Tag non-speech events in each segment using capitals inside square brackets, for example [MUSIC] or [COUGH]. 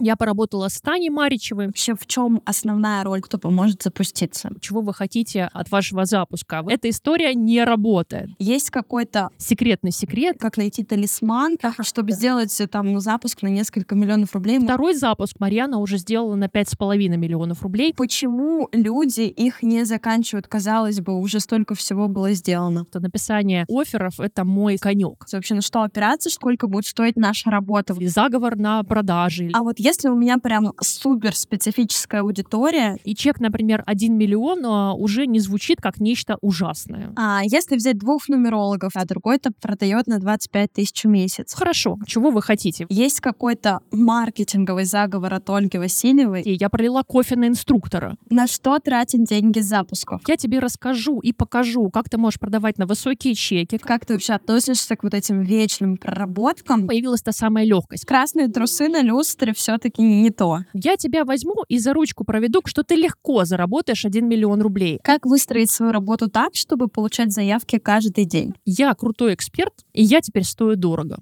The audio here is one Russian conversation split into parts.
Я поработала с Таней Маричевой. Вообще, в чем основная роль, кто поможет запуститься? Чего вы хотите от вашего запуска? Эта история не работает. Есть какой-то секретный секрет, как найти талисман, чтобы сделать там ну, запуск на несколько миллионов рублей. Второй запуск Марьяна уже сделала на пять с половиной миллионов рублей. Почему люди их не заканчивают? Казалось бы, уже столько всего было сделано. Это написание офферов — это мой конек. Вообще, на что опираться, сколько будет стоить наша работа. И заговор на продажи. А вот если у меня прям супер специфическая аудитория... И чек, например, 1 миллион а, уже не звучит как нечто ужасное. А если взять двух нумерологов, а другой-то продает на 25 тысяч в месяц. Хорошо. Чего вы хотите? Есть какой-то маркетинговый заговор от Ольги Васильевой. И я пролила кофе на инструктора. На что тратить деньги с запусков? Я тебе расскажу и покажу, как ты можешь продавать на высокие чеки. Как ты вообще относишься к вот этим вечным проработкам? Появилась та самая легкость. Красные трусы на люстре все-таки не то. Я тебя возьму и за ручку проведу, что ты легко заработаешь 1 миллион рублей. Как выстроить свою работу так, чтобы получать заявки каждый день? Я крутой эксперт, и я теперь стою дорого.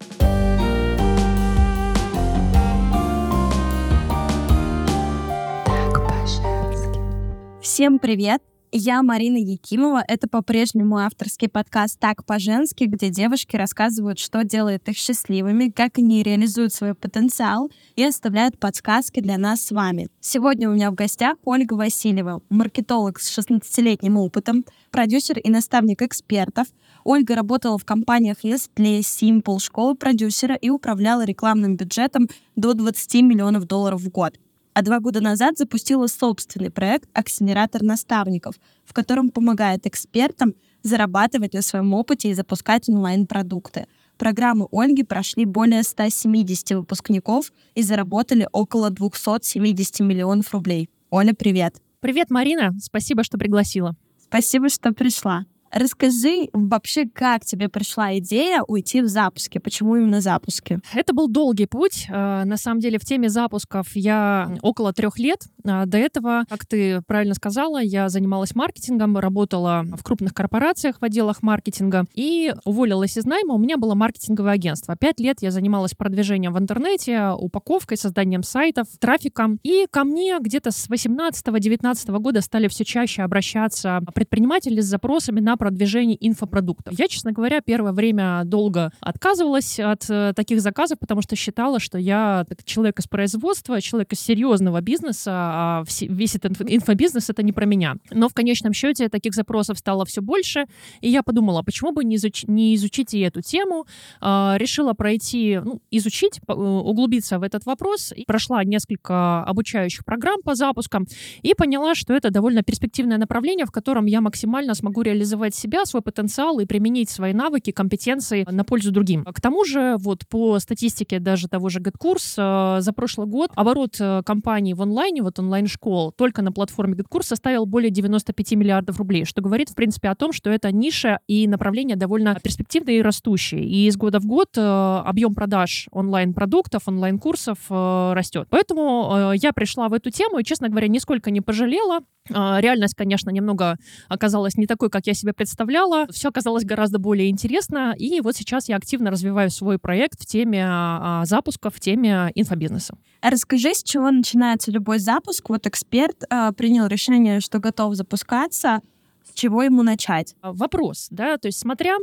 Всем привет! Я Марина Якимова. Это по-прежнему авторский подкаст «Так по-женски», где девушки рассказывают, что делает их счастливыми, как они реализуют свой потенциал и оставляют подсказки для нас с вами. Сегодня у меня в гостях Ольга Васильева, маркетолог с 16-летним опытом, продюсер и наставник экспертов. Ольга работала в компаниях Nestle, Simple, школы продюсера и управляла рекламным бюджетом до 20 миллионов долларов в год а два года назад запустила собственный проект «Акселератор наставников», в котором помогает экспертам зарабатывать на своем опыте и запускать онлайн-продукты. Программы Ольги прошли более 170 выпускников и заработали около 270 миллионов рублей. Оля, привет. Привет, Марина. Спасибо, что пригласила. Спасибо, что пришла. Расскажи вообще, как тебе пришла идея уйти в запуске? Почему именно запуски? Это был долгий путь. Э, на самом деле в теме запусков я около трех лет. А до этого, как ты правильно сказала, я занималась маркетингом, работала в крупных корпорациях в отделах маркетинга и уволилась из найма. У меня было маркетинговое агентство. Пять лет я занималась продвижением в интернете, упаковкой, созданием сайтов, трафиком. И ко мне где-то с 18-19 года стали все чаще обращаться предприниматели с запросами на продвижение инфопродуктов. Я, честно говоря, первое время долго отказывалась от э, таких заказов, потому что считала, что я человек из производства, человек из серьезного бизнеса, а весь этот инфобизнес — это не про меня. Но в конечном счете таких запросов стало все больше, и я подумала, почему бы не, изуч не изучить и эту тему. Э, решила пройти, ну, изучить, э, углубиться в этот вопрос. И прошла несколько обучающих программ по запускам и поняла, что это довольно перспективное направление, в котором я максимально смогу реализовать реализовать себя, свой потенциал и применить свои навыки, компетенции на пользу другим. К тому же, вот по статистике даже того же GetCourse, э, за прошлый год оборот э, компании в онлайне, вот онлайн-школ, только на платформе GetCourse составил более 95 миллиардов рублей, что говорит, в принципе, о том, что это ниша и направление довольно перспективные и растущие. И из года в год э, объем продаж онлайн-продуктов, онлайн-курсов растет. Поэтому я пришла в эту тему и, честно говоря, нисколько не пожалела. Реальность, конечно, немного оказалась не такой, как я себе представляла. Все оказалось гораздо более интересно. И вот сейчас я активно развиваю свой проект в теме а, запуска, в теме инфобизнеса. Расскажи, с чего начинается любой запуск. Вот эксперт а, принял решение, что готов запускаться. С чего ему начать? Вопрос, да, то есть смотря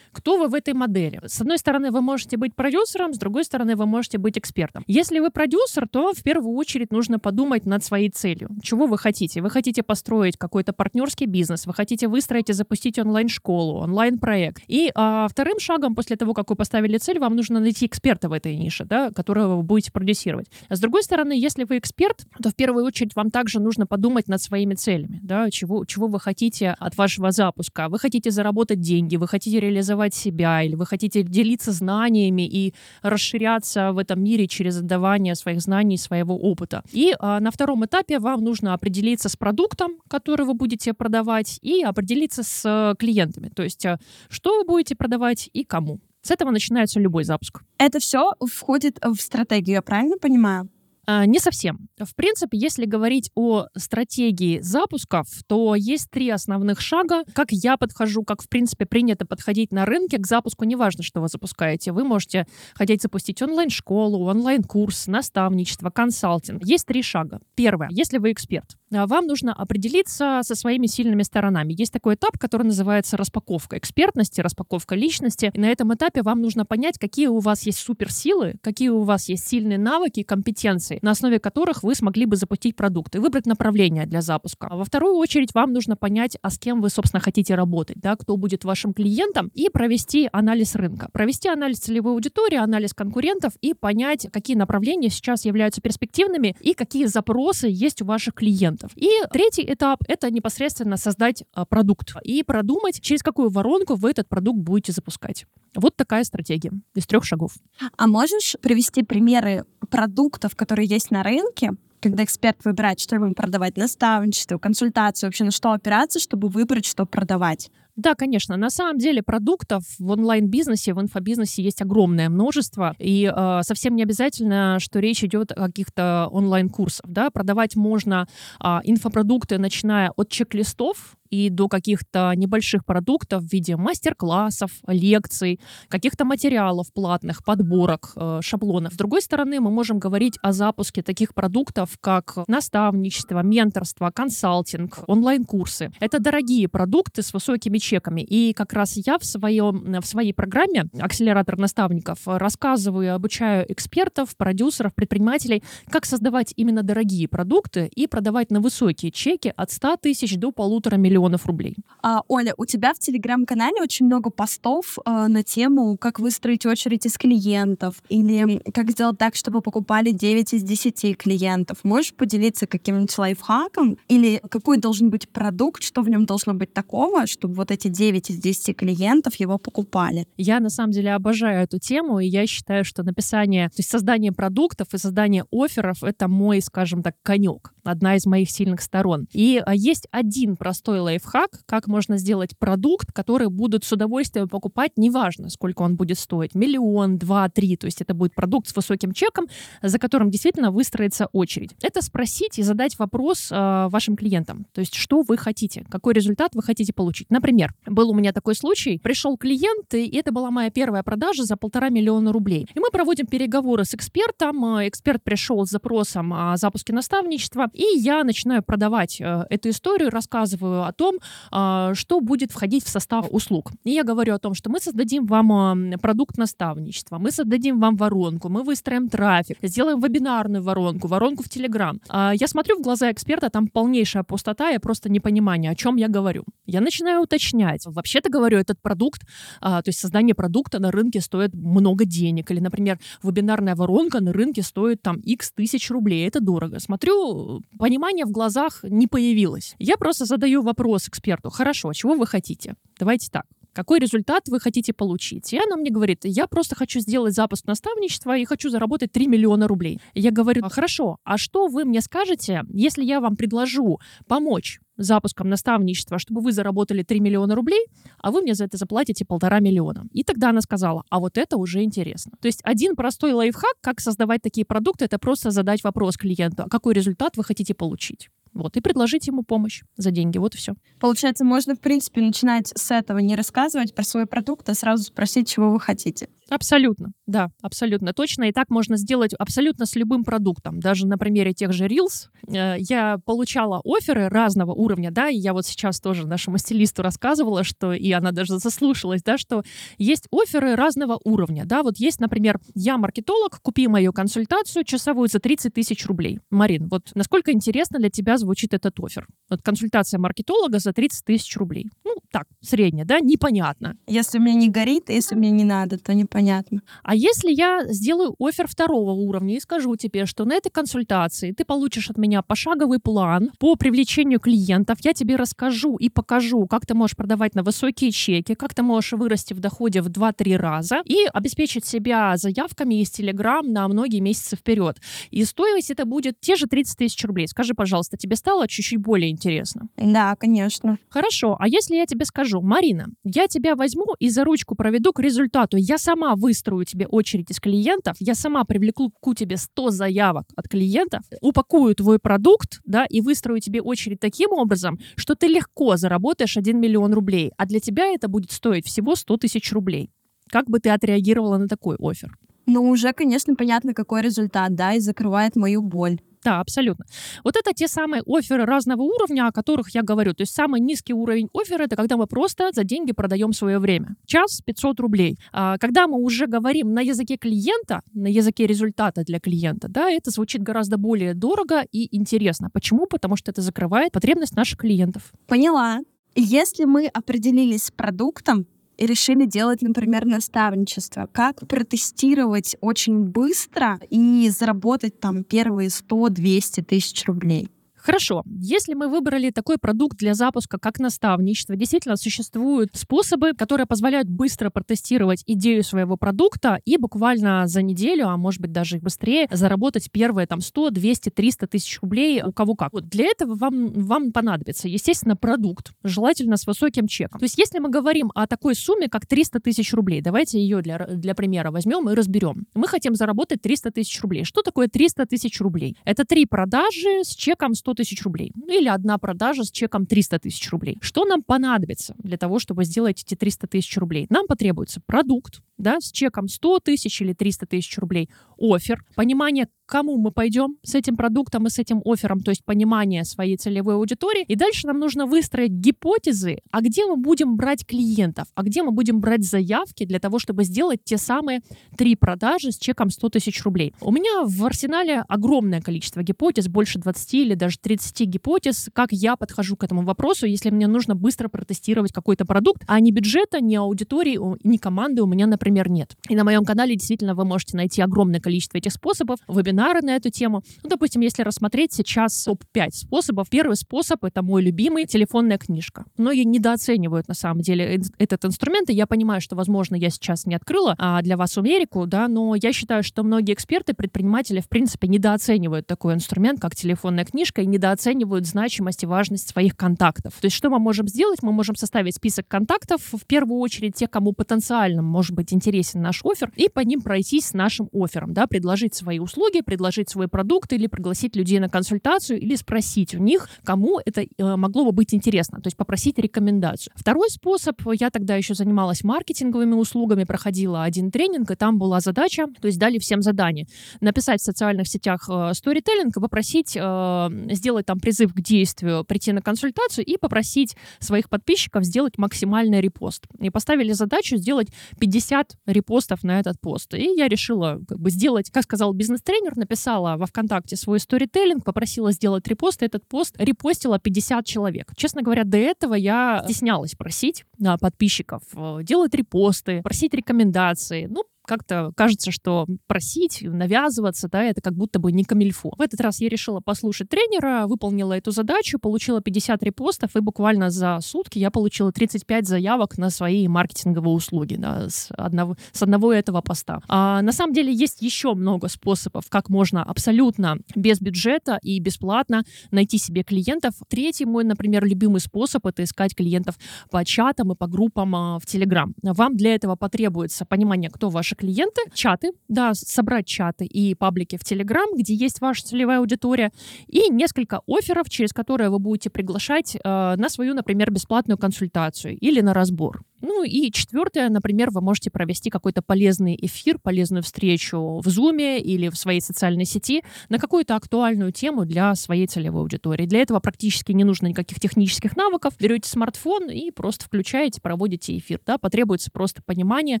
кто вы в этой модели. С одной стороны, вы можете быть продюсером, с другой стороны, вы можете быть экспертом. Если вы продюсер, то в первую очередь нужно подумать над своей целью. Чего вы хотите? Вы хотите построить какой-то партнерский бизнес, вы хотите выстроить и запустить онлайн-школу, онлайн-проект. И а, вторым шагом после того, как вы поставили цель, вам нужно найти эксперта в этой нише, да, которого вы будете продюсировать. А с другой стороны, если вы эксперт, то в первую очередь вам также нужно подумать над своими целями, да, чего, чего вы хотите от вашего запуска. Вы хотите заработать деньги, вы хотите реализовать реализовать себя, или вы хотите делиться знаниями и расширяться в этом мире через отдавание своих знаний, своего опыта. И а, на втором этапе вам нужно определиться с продуктом, который вы будете продавать, и определиться с а, клиентами. То есть, а, что вы будете продавать и кому. С этого начинается любой запуск. Это все входит в стратегию, я правильно понимаю? А, не совсем. В принципе, если говорить о стратегии запусков, то есть три основных шага. Как я подхожу, как, в принципе, принято подходить на рынке к запуску, неважно, что вы запускаете. Вы можете хотеть запустить онлайн-школу, онлайн-курс, наставничество, консалтинг. Есть три шага. Первое. Если вы эксперт, а, вам нужно определиться со своими сильными сторонами. Есть такой этап, который называется распаковка экспертности, распаковка личности. И на этом этапе вам нужно понять, какие у вас есть суперсилы, какие у вас есть сильные навыки и компетенции, на основе которых вы смогли бы запустить продукт и выбрать направление для запуска. А во вторую очередь вам нужно понять, а с кем вы, собственно, хотите работать, да, кто будет вашим клиентом, и провести анализ рынка, провести анализ целевой аудитории, анализ конкурентов и понять, какие направления сейчас являются перспективными и какие запросы есть у ваших клиентов. И третий этап — это непосредственно создать а, продукт и продумать, через какую воронку вы этот продукт будете запускать. Вот такая стратегия из трех шагов. А можешь привести примеры продуктов, которые есть на рынке, когда эксперт выбирает, что ему продавать, наставничество, консультацию, вообще на что опираться, чтобы выбрать, что продавать? Да, конечно. На самом деле продуктов в онлайн-бизнесе, в инфобизнесе есть огромное множество. И э, совсем не обязательно, что речь идет о каких-то онлайн-курсах. Да? Продавать можно э, инфопродукты, начиная от чек-листов, и до каких-то небольших продуктов в виде мастер-классов, лекций, каких-то материалов платных, подборок, э, шаблонов. С другой стороны, мы можем говорить о запуске таких продуктов, как наставничество, менторство, консалтинг, онлайн-курсы. Это дорогие продукты с высокими чеками. И как раз я в, своем, в своей программе «Акселератор наставников» рассказываю и обучаю экспертов, продюсеров, предпринимателей, как создавать именно дорогие продукты и продавать на высокие чеки от 100 тысяч до полутора миллионов миллионов рублей. А, Оля, у тебя в Телеграм-канале очень много постов э, на тему, как выстроить очередь из клиентов или как сделать так, чтобы покупали 9 из 10 клиентов. Можешь поделиться каким-нибудь лайфхаком? Или какой должен быть продукт, что в нем должно быть такого, чтобы вот эти 9 из 10 клиентов его покупали? Я на самом деле обожаю эту тему, и я считаю, что написание, то есть создание продуктов и создание офферов — это мой, скажем так, конек, одна из моих сильных сторон. И а, есть один простой лайфхак, как можно сделать продукт, который будут с удовольствием покупать, неважно, сколько он будет стоить, миллион, два, три, то есть это будет продукт с высоким чеком, за которым действительно выстроится очередь. Это спросить и задать вопрос э, вашим клиентам, то есть что вы хотите, какой результат вы хотите получить. Например, был у меня такой случай, пришел клиент, и это была моя первая продажа за полтора миллиона рублей. И мы проводим переговоры с экспертом, э, эксперт пришел с запросом о запуске наставничества, и я начинаю продавать э, эту историю, рассказываю о том, а, что будет входить в состав услуг. И я говорю о том, что мы создадим вам продукт наставничества, мы создадим вам воронку, мы выстроим трафик, сделаем вебинарную воронку, воронку в Телеграм. А, я смотрю в глаза эксперта, там полнейшая пустота и просто непонимание, о чем я говорю. Я начинаю уточнять. Вообще-то говорю, этот продукт, а, то есть создание продукта на рынке стоит много денег. Или, например, вебинарная воронка на рынке стоит там x тысяч рублей. Это дорого. Смотрю, понимание в глазах не появилось. Я просто задаю вопрос, вопрос эксперту, хорошо, чего вы хотите? Давайте так. Какой результат вы хотите получить? И она мне говорит, я просто хочу сделать запуск наставничества и хочу заработать 3 миллиона рублей. Я говорю, хорошо, а что вы мне скажете, если я вам предложу помочь запуском наставничества, чтобы вы заработали 3 миллиона рублей, а вы мне за это заплатите полтора миллиона. И тогда она сказала, а вот это уже интересно. То есть один простой лайфхак, как создавать такие продукты, это просто задать вопрос клиенту, а какой результат вы хотите получить. Вот, и предложить ему помощь за деньги. Вот и все. Получается, можно, в принципе, начинать с этого, не рассказывать про свой продукт, а сразу спросить, чего вы хотите. Абсолютно, да, абсолютно точно. И так можно сделать абсолютно с любым продуктом. Даже на примере тех же Reels э, я получала оферы разного уровня, да, и я вот сейчас тоже нашему стилисту рассказывала, что, и она даже заслушалась, да, что есть оферы разного уровня, да, вот есть, например, я маркетолог, купи мою консультацию часовую за 30 тысяч рублей. Марин, вот насколько интересно для тебя звучит этот офер? Вот консультация маркетолога за 30 тысяч рублей. Ну, так, средняя, да, непонятно. Если мне не горит, если мне не надо, то не понятно. А если я сделаю офер второго уровня и скажу тебе, что на этой консультации ты получишь от меня пошаговый план по привлечению клиентов, я тебе расскажу и покажу, как ты можешь продавать на высокие чеки, как ты можешь вырасти в доходе в 2-3 раза и обеспечить себя заявками из Telegram на многие месяцы вперед. И стоимость это будет те же 30 тысяч рублей. Скажи, пожалуйста, тебе стало чуть-чуть более интересно? Да, конечно. Хорошо. А если я тебе скажу, Марина, я тебя возьму и за ручку проведу к результату, я сама сама выстрою тебе очередь из клиентов, я сама привлеку тебе 100 заявок от клиентов, упакую твой продукт, да, и выстрою тебе очередь таким образом, что ты легко заработаешь 1 миллион рублей, а для тебя это будет стоить всего 100 тысяч рублей. Как бы ты отреагировала на такой офер? Ну, уже, конечно, понятно, какой результат, да, и закрывает мою боль. Да, абсолютно. Вот это те самые оферы разного уровня, о которых я говорю. То есть самый низкий уровень оффера — это когда мы просто за деньги продаем свое время. Час 500 рублей. А когда мы уже говорим на языке клиента, на языке результата для клиента, да, это звучит гораздо более дорого и интересно. Почему? Потому что это закрывает потребность наших клиентов. Поняла. Если мы определились с продуктом, и решили делать, например, наставничество. Как протестировать очень быстро и заработать там первые 100-200 тысяч рублей? Хорошо, если мы выбрали такой продукт для запуска, как наставничество, действительно существуют способы, которые позволяют быстро протестировать идею своего продукта и буквально за неделю, а может быть даже и быстрее, заработать первые там 100, 200, 300 тысяч рублей у кого как. Вот для этого вам, вам понадобится, естественно, продукт, желательно с высоким чеком. То есть если мы говорим о такой сумме, как 300 тысяч рублей, давайте ее для, для примера возьмем и разберем. Мы хотим заработать 300 тысяч рублей. Что такое 300 тысяч рублей? Это три продажи с чеком 100 тысяч рублей. Ну, или одна продажа с чеком 300 тысяч рублей. Что нам понадобится для того, чтобы сделать эти 300 тысяч рублей? Нам потребуется продукт, да, с чеком 100 тысяч или 300 тысяч рублей, офер, понимание, кому мы пойдем с этим продуктом и с этим оффером, то есть понимание своей целевой аудитории. И дальше нам нужно выстроить гипотезы, а где мы будем брать клиентов, а где мы будем брать заявки для того, чтобы сделать те самые три продажи с чеком 100 тысяч рублей. У меня в арсенале огромное количество гипотез, больше 20 или даже 30 гипотез, как я подхожу к этому вопросу, если мне нужно быстро протестировать какой-то продукт, а ни бюджета, ни аудитории, ни команды у меня, например, нет. И на моем канале действительно вы можете найти огромное количество этих способов, вебинары на эту тему. Ну, допустим, если рассмотреть сейчас топ-5 способов, первый способ — это мой любимый — телефонная книжка. Многие недооценивают, на самом деле, этот инструмент, и я понимаю, что, возможно, я сейчас не открыла а, для вас Америку, да, но я считаю, что многие эксперты, предприниматели, в принципе, недооценивают такой инструмент, как телефонная книжка, и недооценивают значимость и важность своих контактов. То есть что мы можем сделать? Мы можем составить список контактов, в первую очередь тех, кому потенциально может быть интересен наш офер, и по ним пройтись с нашим оффером, да, предложить свои услуги, предложить свой продукт или пригласить людей на консультацию или спросить у них, кому это э, могло бы быть интересно, то есть попросить рекомендацию. Второй способ, я тогда еще занималась маркетинговыми услугами, проходила один тренинг, и там была задача, то есть дали всем задание, написать в социальных сетях э, сторителлинг, попросить э, сделать там призыв к действию, прийти на консультацию и попросить своих подписчиков сделать максимальный репост. И поставили задачу сделать 50 репостов на этот пост. И я решила как бы сделать, как сказал бизнес-тренер, написала во ВКонтакте свой сторителлинг, попросила сделать репост, и этот пост репостила 50 человек. Честно говоря, до этого я стеснялась просить а, подписчиков э, делать репосты, просить рекомендации. Ну, как-то кажется, что просить, навязываться, да, это как будто бы не камильфо. В этот раз я решила послушать тренера, выполнила эту задачу, получила 50 репостов, и буквально за сутки я получила 35 заявок на свои маркетинговые услуги да, с, одного, с одного этого поста. А, на самом деле есть еще много способов, как можно абсолютно без бюджета и бесплатно найти себе клиентов. Третий мой, например, любимый способ — это искать клиентов по чатам и по группам а, в Telegram. Вам для этого потребуется понимание, кто ваши клиенты, чаты, да, собрать чаты и паблики в Telegram, где есть ваша целевая аудитория, и несколько офферов, через которые вы будете приглашать э, на свою, например, бесплатную консультацию или на разбор. Ну и четвертое, например, вы можете провести какой-то полезный эфир, полезную встречу в Zoom или в своей социальной сети на какую-то актуальную тему для своей целевой аудитории. Для этого практически не нужно никаких технических навыков. Берете смартфон и просто включаете, проводите эфир. Да? Потребуется просто понимание,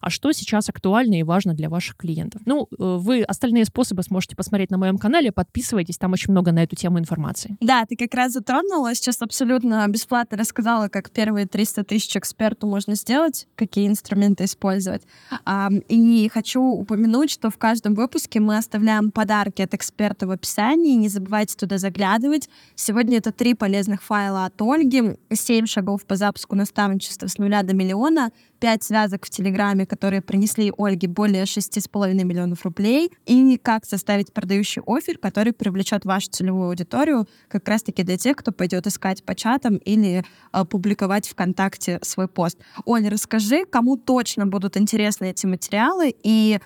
а что сейчас актуально и важно для ваших клиентов. Ну, э, вы остальные способы сможете посмотреть на моем канале, подписывайтесь, там очень много на эту тему информации. Да, ты как раз затронула, сейчас абсолютно бесплатно рассказала, как первые 300 тысяч эксперту можно сделать, какие инструменты использовать. И хочу упомянуть, что в каждом выпуске мы оставляем подарки от эксперта в описании. Не забывайте туда заглядывать. Сегодня это три полезных файла от Ольги, семь шагов по запуску наставничества с нуля до миллиона, пять связок в Телеграме, которые принесли Ольге более 6,5 миллионов рублей, и как составить продающий офер, который привлечет вашу целевую аудиторию как раз-таки для тех, кто пойдет искать по чатам или э, публиковать ВКонтакте свой пост. Оля, расскажи, кому точно будут интересны эти материалы, и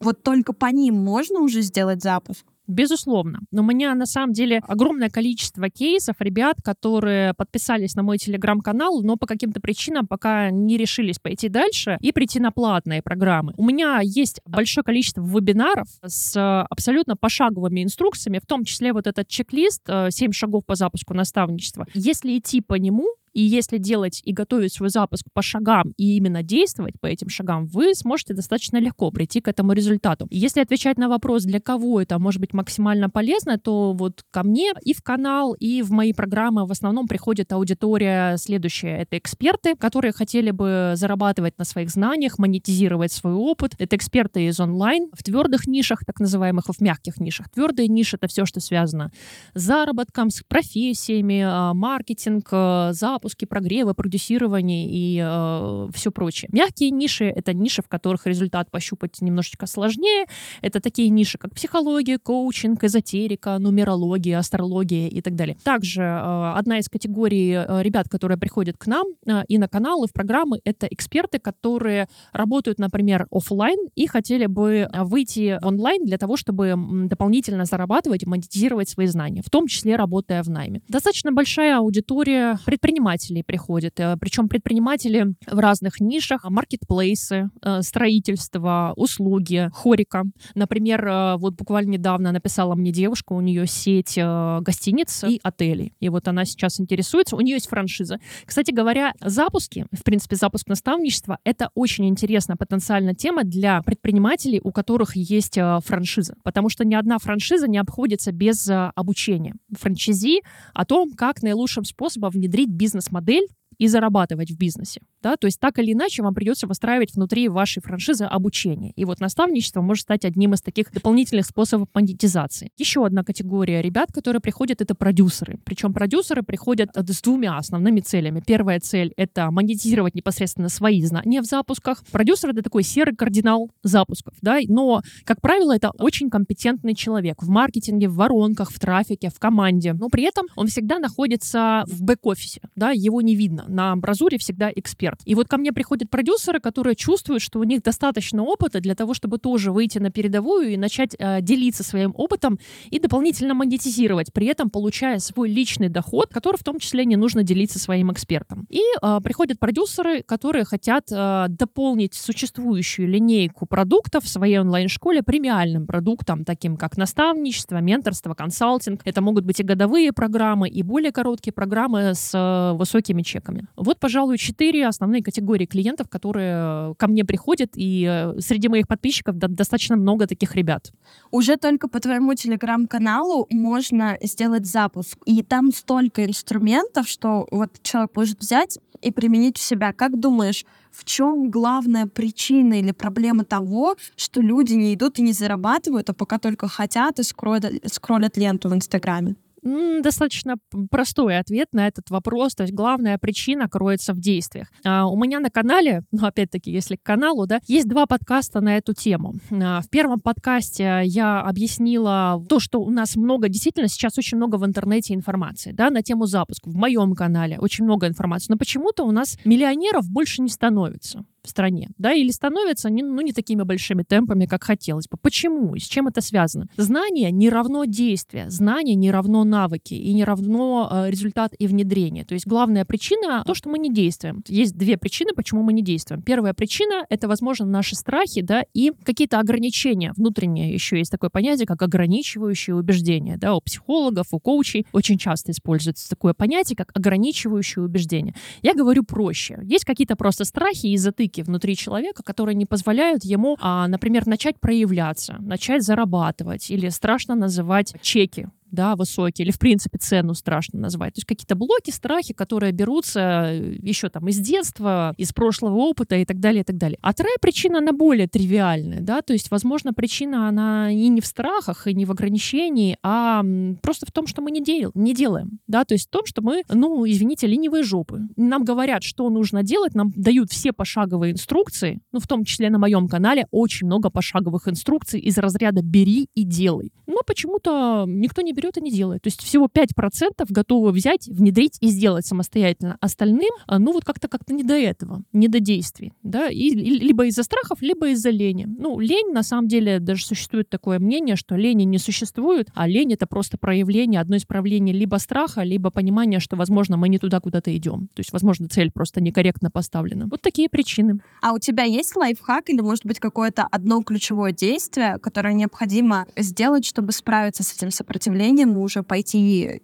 вот только по ним можно уже сделать запуск? Безусловно. Но у меня на самом деле огромное количество кейсов ребят, которые подписались на мой телеграм-канал, но по каким-то причинам пока не решились пойти дальше и прийти на платные программы. У меня есть большое количество вебинаров с абсолютно пошаговыми инструкциями, в том числе вот этот чек-лист «7 э, шагов по запуску наставничества». Если идти по нему, и если делать и готовить свой запуск по шагам и именно действовать по этим шагам, вы сможете достаточно легко прийти к этому результату. Если отвечать на вопрос, для кого это может быть максимально полезно, то вот ко мне и в канал, и в мои программы в основном приходит аудитория следующая. Это эксперты, которые хотели бы зарабатывать на своих знаниях, монетизировать свой опыт. Это эксперты из онлайн в твердых нишах, так называемых, в мягких нишах. Твердые ниши — это все, что связано с заработком, с профессиями, а, маркетинг, а, запуск запуски, прогревы, продюсирование и э, все прочее. Мягкие ниши — это ниши, в которых результат пощупать немножечко сложнее. Это такие ниши, как психология, коучинг, эзотерика, нумерология, астрология и так далее. Также э, одна из категорий э, ребят, которые приходят к нам э, и на каналы, в программы, это эксперты, которые работают, например, офлайн и хотели бы выйти онлайн для того, чтобы дополнительно зарабатывать и монетизировать свои знания, в том числе работая в найме. Достаточно большая аудитория предпринимателей, предпринимателей приходит. Э, Причем предприниматели в разных нишах, маркетплейсы, э, строительство, услуги, хорика. Например, э, вот буквально недавно написала мне девушка, у нее сеть гостиниц и отелей. И вот она сейчас интересуется, у нее есть франшиза. Кстати говоря, запуски, в принципе, запуск наставничества, это очень интересная потенциальная тема для предпринимателей, у которых есть франшиза. Потому что ни одна франшиза не обходится без обучения. Франчизи о том, как наилучшим способом внедрить бизнес бизнес-модель и зарабатывать в бизнесе. Да? То есть так или иначе вам придется выстраивать внутри вашей франшизы обучение. И вот наставничество может стать одним из таких дополнительных способов монетизации. Еще одна категория ребят, которые приходят, это продюсеры. Причем продюсеры приходят с двумя основными целями. Первая цель — это монетизировать непосредственно свои знания в запусках. Продюсер — это такой серый кардинал запусков. Да? Но, как правило, это очень компетентный человек в маркетинге, в воронках, в трафике, в команде. Но при этом он всегда находится в бэк-офисе. Да? Его не видно на амбразуре всегда эксперт. И вот ко мне приходят продюсеры, которые чувствуют, что у них достаточно опыта для того, чтобы тоже выйти на передовую и начать э, делиться своим опытом и дополнительно монетизировать, при этом получая свой личный доход, который в том числе не нужно делиться своим экспертом. И э, приходят продюсеры, которые хотят э, дополнить существующую линейку продуктов в своей онлайн-школе премиальным продуктом, таким как наставничество, менторство, консалтинг. Это могут быть и годовые программы, и более короткие программы с э, высокими чеками клиентами. Вот, пожалуй, четыре основные категории клиентов, которые ко мне приходят, и э, среди моих подписчиков достаточно много таких ребят. Уже только по твоему телеграм-каналу можно сделать запуск, и там столько инструментов, что вот человек может взять и применить в себя. Как думаешь, в чем главная причина или проблема того, что люди не идут и не зарабатывают, а пока только хотят и скроллят, скроллят ленту в Инстаграме? Достаточно простой ответ на этот вопрос. То есть главная причина кроется в действиях. А, у меня на канале, ну опять-таки, если к каналу, да, есть два подкаста на эту тему. А, в первом подкасте я объяснила то, что у нас много, действительно, сейчас очень много в интернете информации, да, на тему запуска. В моем канале очень много информации. Но почему-то у нас миллионеров больше не становится стране, да, или становятся не, ну, не такими большими темпами, как хотелось бы. Почему и с чем это связано? Знание не равно действие, знание не равно навыки и не равно э, результат и внедрение. То есть главная причина — то, что мы не действуем. Есть две причины, почему мы не действуем. Первая причина — это, возможно, наши страхи, да, и какие-то ограничения внутренние. Еще есть такое понятие, как ограничивающие убеждения, да, у психологов, у коучей очень часто используется такое понятие, как ограничивающие убеждения. Я говорю проще. Есть какие-то просто страхи и затыки рамки внутри человека, которые не позволяют ему, а, например, начать проявляться, начать зарабатывать или страшно называть чеки да, высокие, или, в принципе, цену страшно назвать. То есть какие-то блоки, страхи, которые берутся э, еще там из детства, из прошлого опыта и так далее, и так далее. А вторая причина, она более тривиальная, да, то есть, возможно, причина, она и не в страхах, и не в ограничении, а просто в том, что мы не, дел не делаем, да, то есть в том, что мы, ну, извините, ленивые жопы. Нам говорят, что нужно делать, нам дают все пошаговые инструкции, ну, в том числе на моем канале очень много пошаговых инструкций из разряда «бери и делай». Но почему-то никто не берет и не делает. То есть всего 5% готовы взять, внедрить и сделать самостоятельно. Остальным, а, ну, вот как-то как-то не до этого, не до действий, да, и, либо из-за страхов, либо из-за лени. Ну, лень, на самом деле, даже существует такое мнение, что лени не существует, а лень — это просто проявление, одно из проявлений либо страха, либо понимания, что, возможно, мы не туда куда-то идем. То есть, возможно, цель просто некорректно поставлена. Вот такие причины. А у тебя есть лайфхак или, может быть, какое-то одно ключевое действие, которое необходимо сделать, чтобы справиться с этим сопротивлением и уже пойти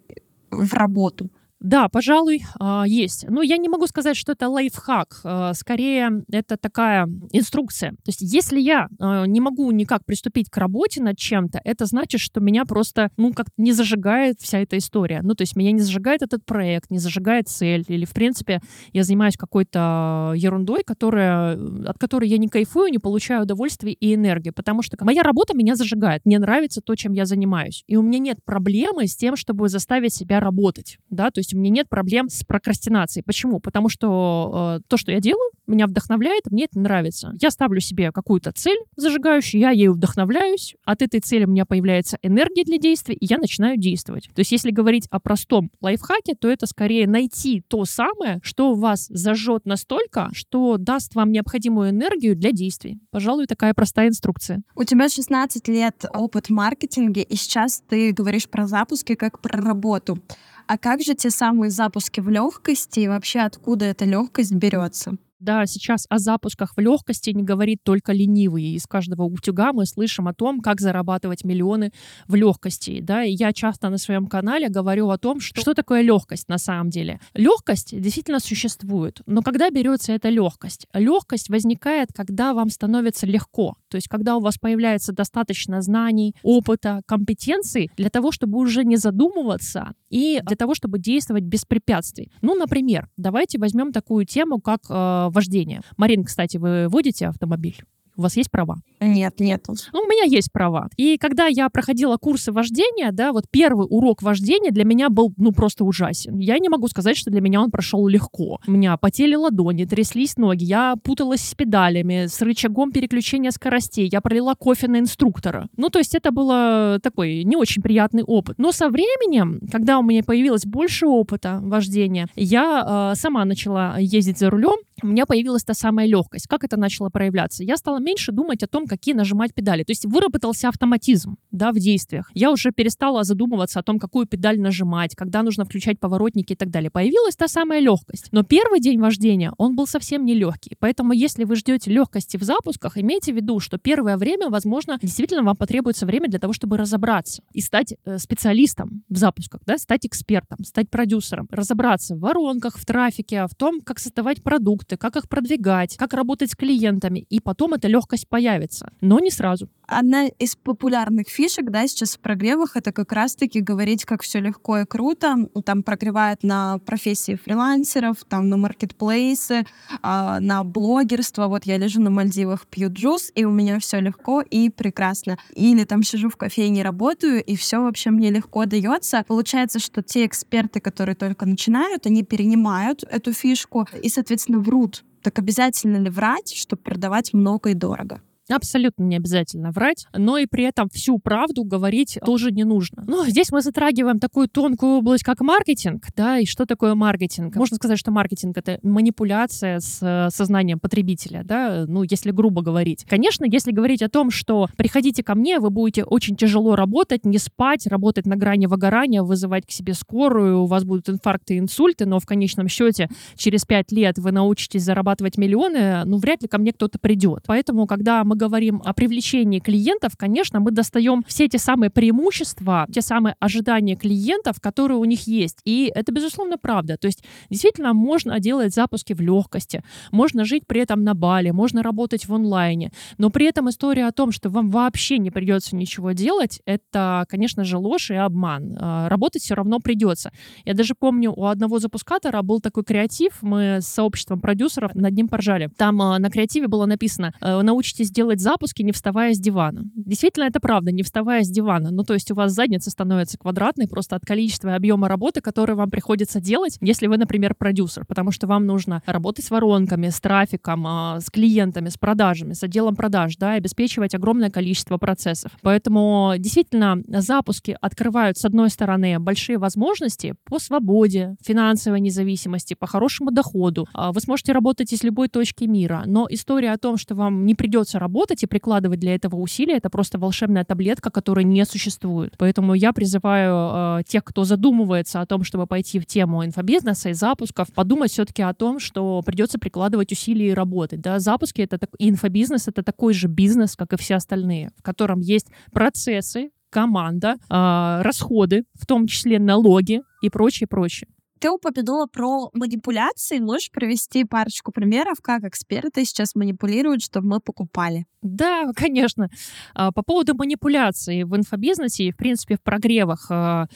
в работу? Да, пожалуй, а, есть. Но я не могу сказать, что это лайфхак. А, скорее, это такая инструкция. То есть, если я а, не могу никак приступить к работе над чем-то, это значит, что меня просто, ну, как не зажигает вся эта история. Ну, то есть, меня не зажигает этот проект, не зажигает цель. Или, в принципе, я занимаюсь какой-то ерундой, которая, от которой я не кайфую, не получаю удовольствия и энергии. Потому что моя работа меня зажигает. Мне нравится то, чем я занимаюсь. И у меня нет проблемы с тем, чтобы заставить себя работать. Да, то есть у меня нет проблем с прокрастинацией. Почему? Потому что э, то, что я делаю, меня вдохновляет, мне это нравится. Я ставлю себе какую-то цель зажигающую, я ею вдохновляюсь, от этой цели у меня появляется энергия для действия, и я начинаю действовать. То есть если говорить о простом лайфхаке, то это скорее найти то самое, что вас зажжет настолько, что даст вам необходимую энергию для действий. Пожалуй, такая простая инструкция. У тебя 16 лет опыт в маркетинге, и сейчас ты говоришь про запуски как про работу. А как же те самые запуски в легкости и вообще откуда эта легкость берется? Да, сейчас о запусках в легкости не говорит только ленивый. Из каждого утюга мы слышим о том, как зарабатывать миллионы в легкости. Да, и я часто на своем канале говорю о том, что, что такое легкость на самом деле. Легкость действительно существует, но когда берется эта легкость? Легкость возникает, когда вам становится легко. То есть, когда у вас появляется достаточно знаний, опыта, компетенций для того, чтобы уже не задумываться и для того, чтобы действовать без препятствий. Ну, например, давайте возьмем такую тему, как э, вождения. Марин, кстати, вы водите автомобиль? У вас есть права? Нет, нет. Ну, у меня есть права. И когда я проходила курсы вождения, да, вот первый урок вождения для меня был, ну, просто ужасен. Я не могу сказать, что для меня он прошел легко. У меня потели ладони, тряслись ноги, я путалась с педалями, с рычагом переключения скоростей, я пролила кофе на инструктора. Ну, то есть это было такой не очень приятный опыт. Но со временем, когда у меня появилось больше опыта вождения, я э, сама начала ездить за рулем, у меня появилась та самая легкость. Как это начало проявляться? Я стала меньше думать о том, какие нажимать педали. То есть выработался автоматизм да, в действиях. Я уже перестала задумываться о том, какую педаль нажимать, когда нужно включать поворотники и так далее. Появилась та самая легкость. Но первый день вождения, он был совсем не легкий. Поэтому если вы ждете легкости в запусках, имейте в виду, что первое время, возможно, действительно вам потребуется время для того, чтобы разобраться и стать э, специалистом в запусках, да, стать экспертом, стать продюсером, разобраться в воронках, в трафике, в том, как создавать продукты, как их продвигать, как работать с клиентами. И потом эта легкость появится, но не сразу. Одна из популярных фишек, да, сейчас в прогревах, это как раз-таки говорить, как все легко и круто. Там прогревают на профессии фрилансеров, там на маркетплейсы, а, на блогерство. Вот я лежу на Мальдивах, пью джус, и у меня все легко и прекрасно. Или там сижу в кофейне, работаю, и все вообще мне легко дается. Получается, что те эксперты, которые только начинают, они перенимают эту фишку и, соответственно, врут. Так обязательно ли врать, чтобы продавать много и дорого? Абсолютно не обязательно врать, но и при этом всю правду говорить тоже не нужно. Ну, здесь мы затрагиваем такую тонкую область, как маркетинг, да, и что такое маркетинг? Можно сказать, что маркетинг — это манипуляция с э, сознанием потребителя, да, ну, если грубо говорить. Конечно, если говорить о том, что приходите ко мне, вы будете очень тяжело работать, не спать, работать на грани выгорания, вызывать к себе скорую, у вас будут инфаркты и инсульты, но в конечном счете через пять лет вы научитесь зарабатывать миллионы, ну, вряд ли ко мне кто-то придет. Поэтому, когда мы мы говорим о привлечении клиентов, конечно, мы достаем все те самые преимущества, те самые ожидания клиентов, которые у них есть. И это, безусловно, правда. То есть действительно можно делать запуски в легкости, можно жить при этом на Бали, можно работать в онлайне, но при этом история о том, что вам вообще не придется ничего делать, это, конечно же, ложь и обман. А, работать все равно придется. Я даже помню, у одного запускатора был такой креатив, мы с сообществом продюсеров над ним поржали. Там а, на креативе было написано «Э, «Научитесь делать запуски, не вставая с дивана». Действительно, это правда, не вставая с дивана. Ну, то есть у вас задница становится квадратной просто от количества и объема работы, которые вам приходится делать, если вы, например, продюсер, потому что вам нужно работать с воронками, с трафиком, а, с клиентами, с продажами, с отделом продаж, да, обеспечивать огромное количество процессов. Поэтому действительно запуски открывают, с одной стороны, большие возможности по свободе, финансовой независимости, по хорошему доходу. А, вы сможете работать из любой точки мира, но история о том, что вам не придется работать и прикладывать для этого усилия, это просто волшебная таблетка, которая не существует. Поэтому я призываю э, тех, кто задумывается о том, чтобы пойти в тему инфобизнеса и запусков, подумать все-таки о том, что придется прикладывать усилия и работать. Да? Запуски это так, инфобизнес это такой же бизнес, как и все остальные, в котором есть процессы, команда, э, расходы, в том числе налоги и прочее, прочее. Ты упомянула про манипуляции. Можешь привести парочку примеров, как эксперты сейчас манипулируют, чтобы мы покупали? Да, конечно. А, по поводу манипуляций в инфобизнесе и, в принципе, в прогревах а,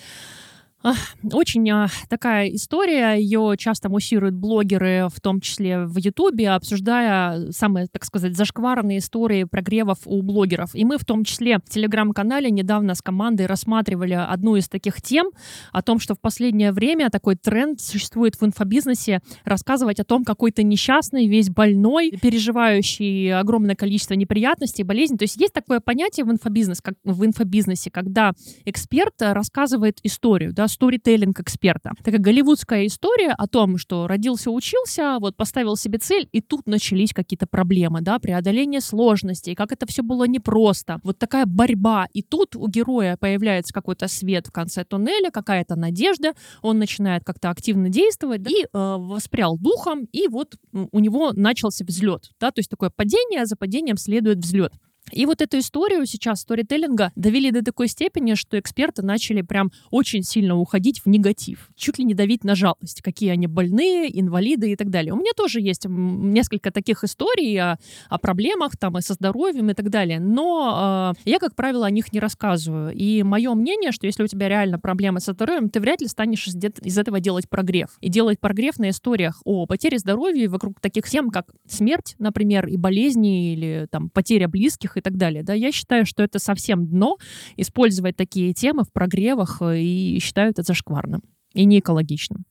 [LAUGHS] очень а, такая история, ее часто муссируют блогеры, в том числе в Ютубе, обсуждая самые, так сказать, зашкварные истории прогревов у блогеров. И мы в том числе в Телеграм-канале недавно с командой рассматривали одну из таких тем, о том, что в последнее время такой тренд существует в инфобизнесе, рассказывать о том, какой то несчастный, весь больной, переживающий огромное количество неприятностей, болезней. То есть есть такое понятие в, инфобизнес, как, в инфобизнесе, когда эксперт рассказывает историю, да, сторителлинг эксперта. Такая голливудская история о том, что родился, учился, вот поставил себе цель, и тут начались какие-то проблемы, да, преодоление сложностей, как это все было непросто. Вот такая борьба. И тут у героя появляется какой-то свет в конце туннеля, какая-то надежда, он начинает как-то активно действовать да, и э, воспрял духом, и вот у него начался взлет, да, то есть такое падение, за падением следует взлет. И вот эту историю сейчас сторителлинга довели до такой степени, что эксперты начали прям очень сильно уходить в негатив, чуть ли не давить на жалость, какие они больные, инвалиды и так далее. У меня тоже есть несколько таких историй о, о проблемах там и со здоровьем и так далее, но э, я, как правило, о них не рассказываю. И мое мнение, что если у тебя реально проблемы со здоровьем, ты вряд ли станешь из, из этого делать прогрев. И делать прогрев на историях о потере здоровья вокруг таких тем, как смерть, например, и болезни, или там потеря близких и так далее. Да, я считаю, что это совсем дно использовать такие темы в прогревах э, и считаю это зашкварным и не экологичным.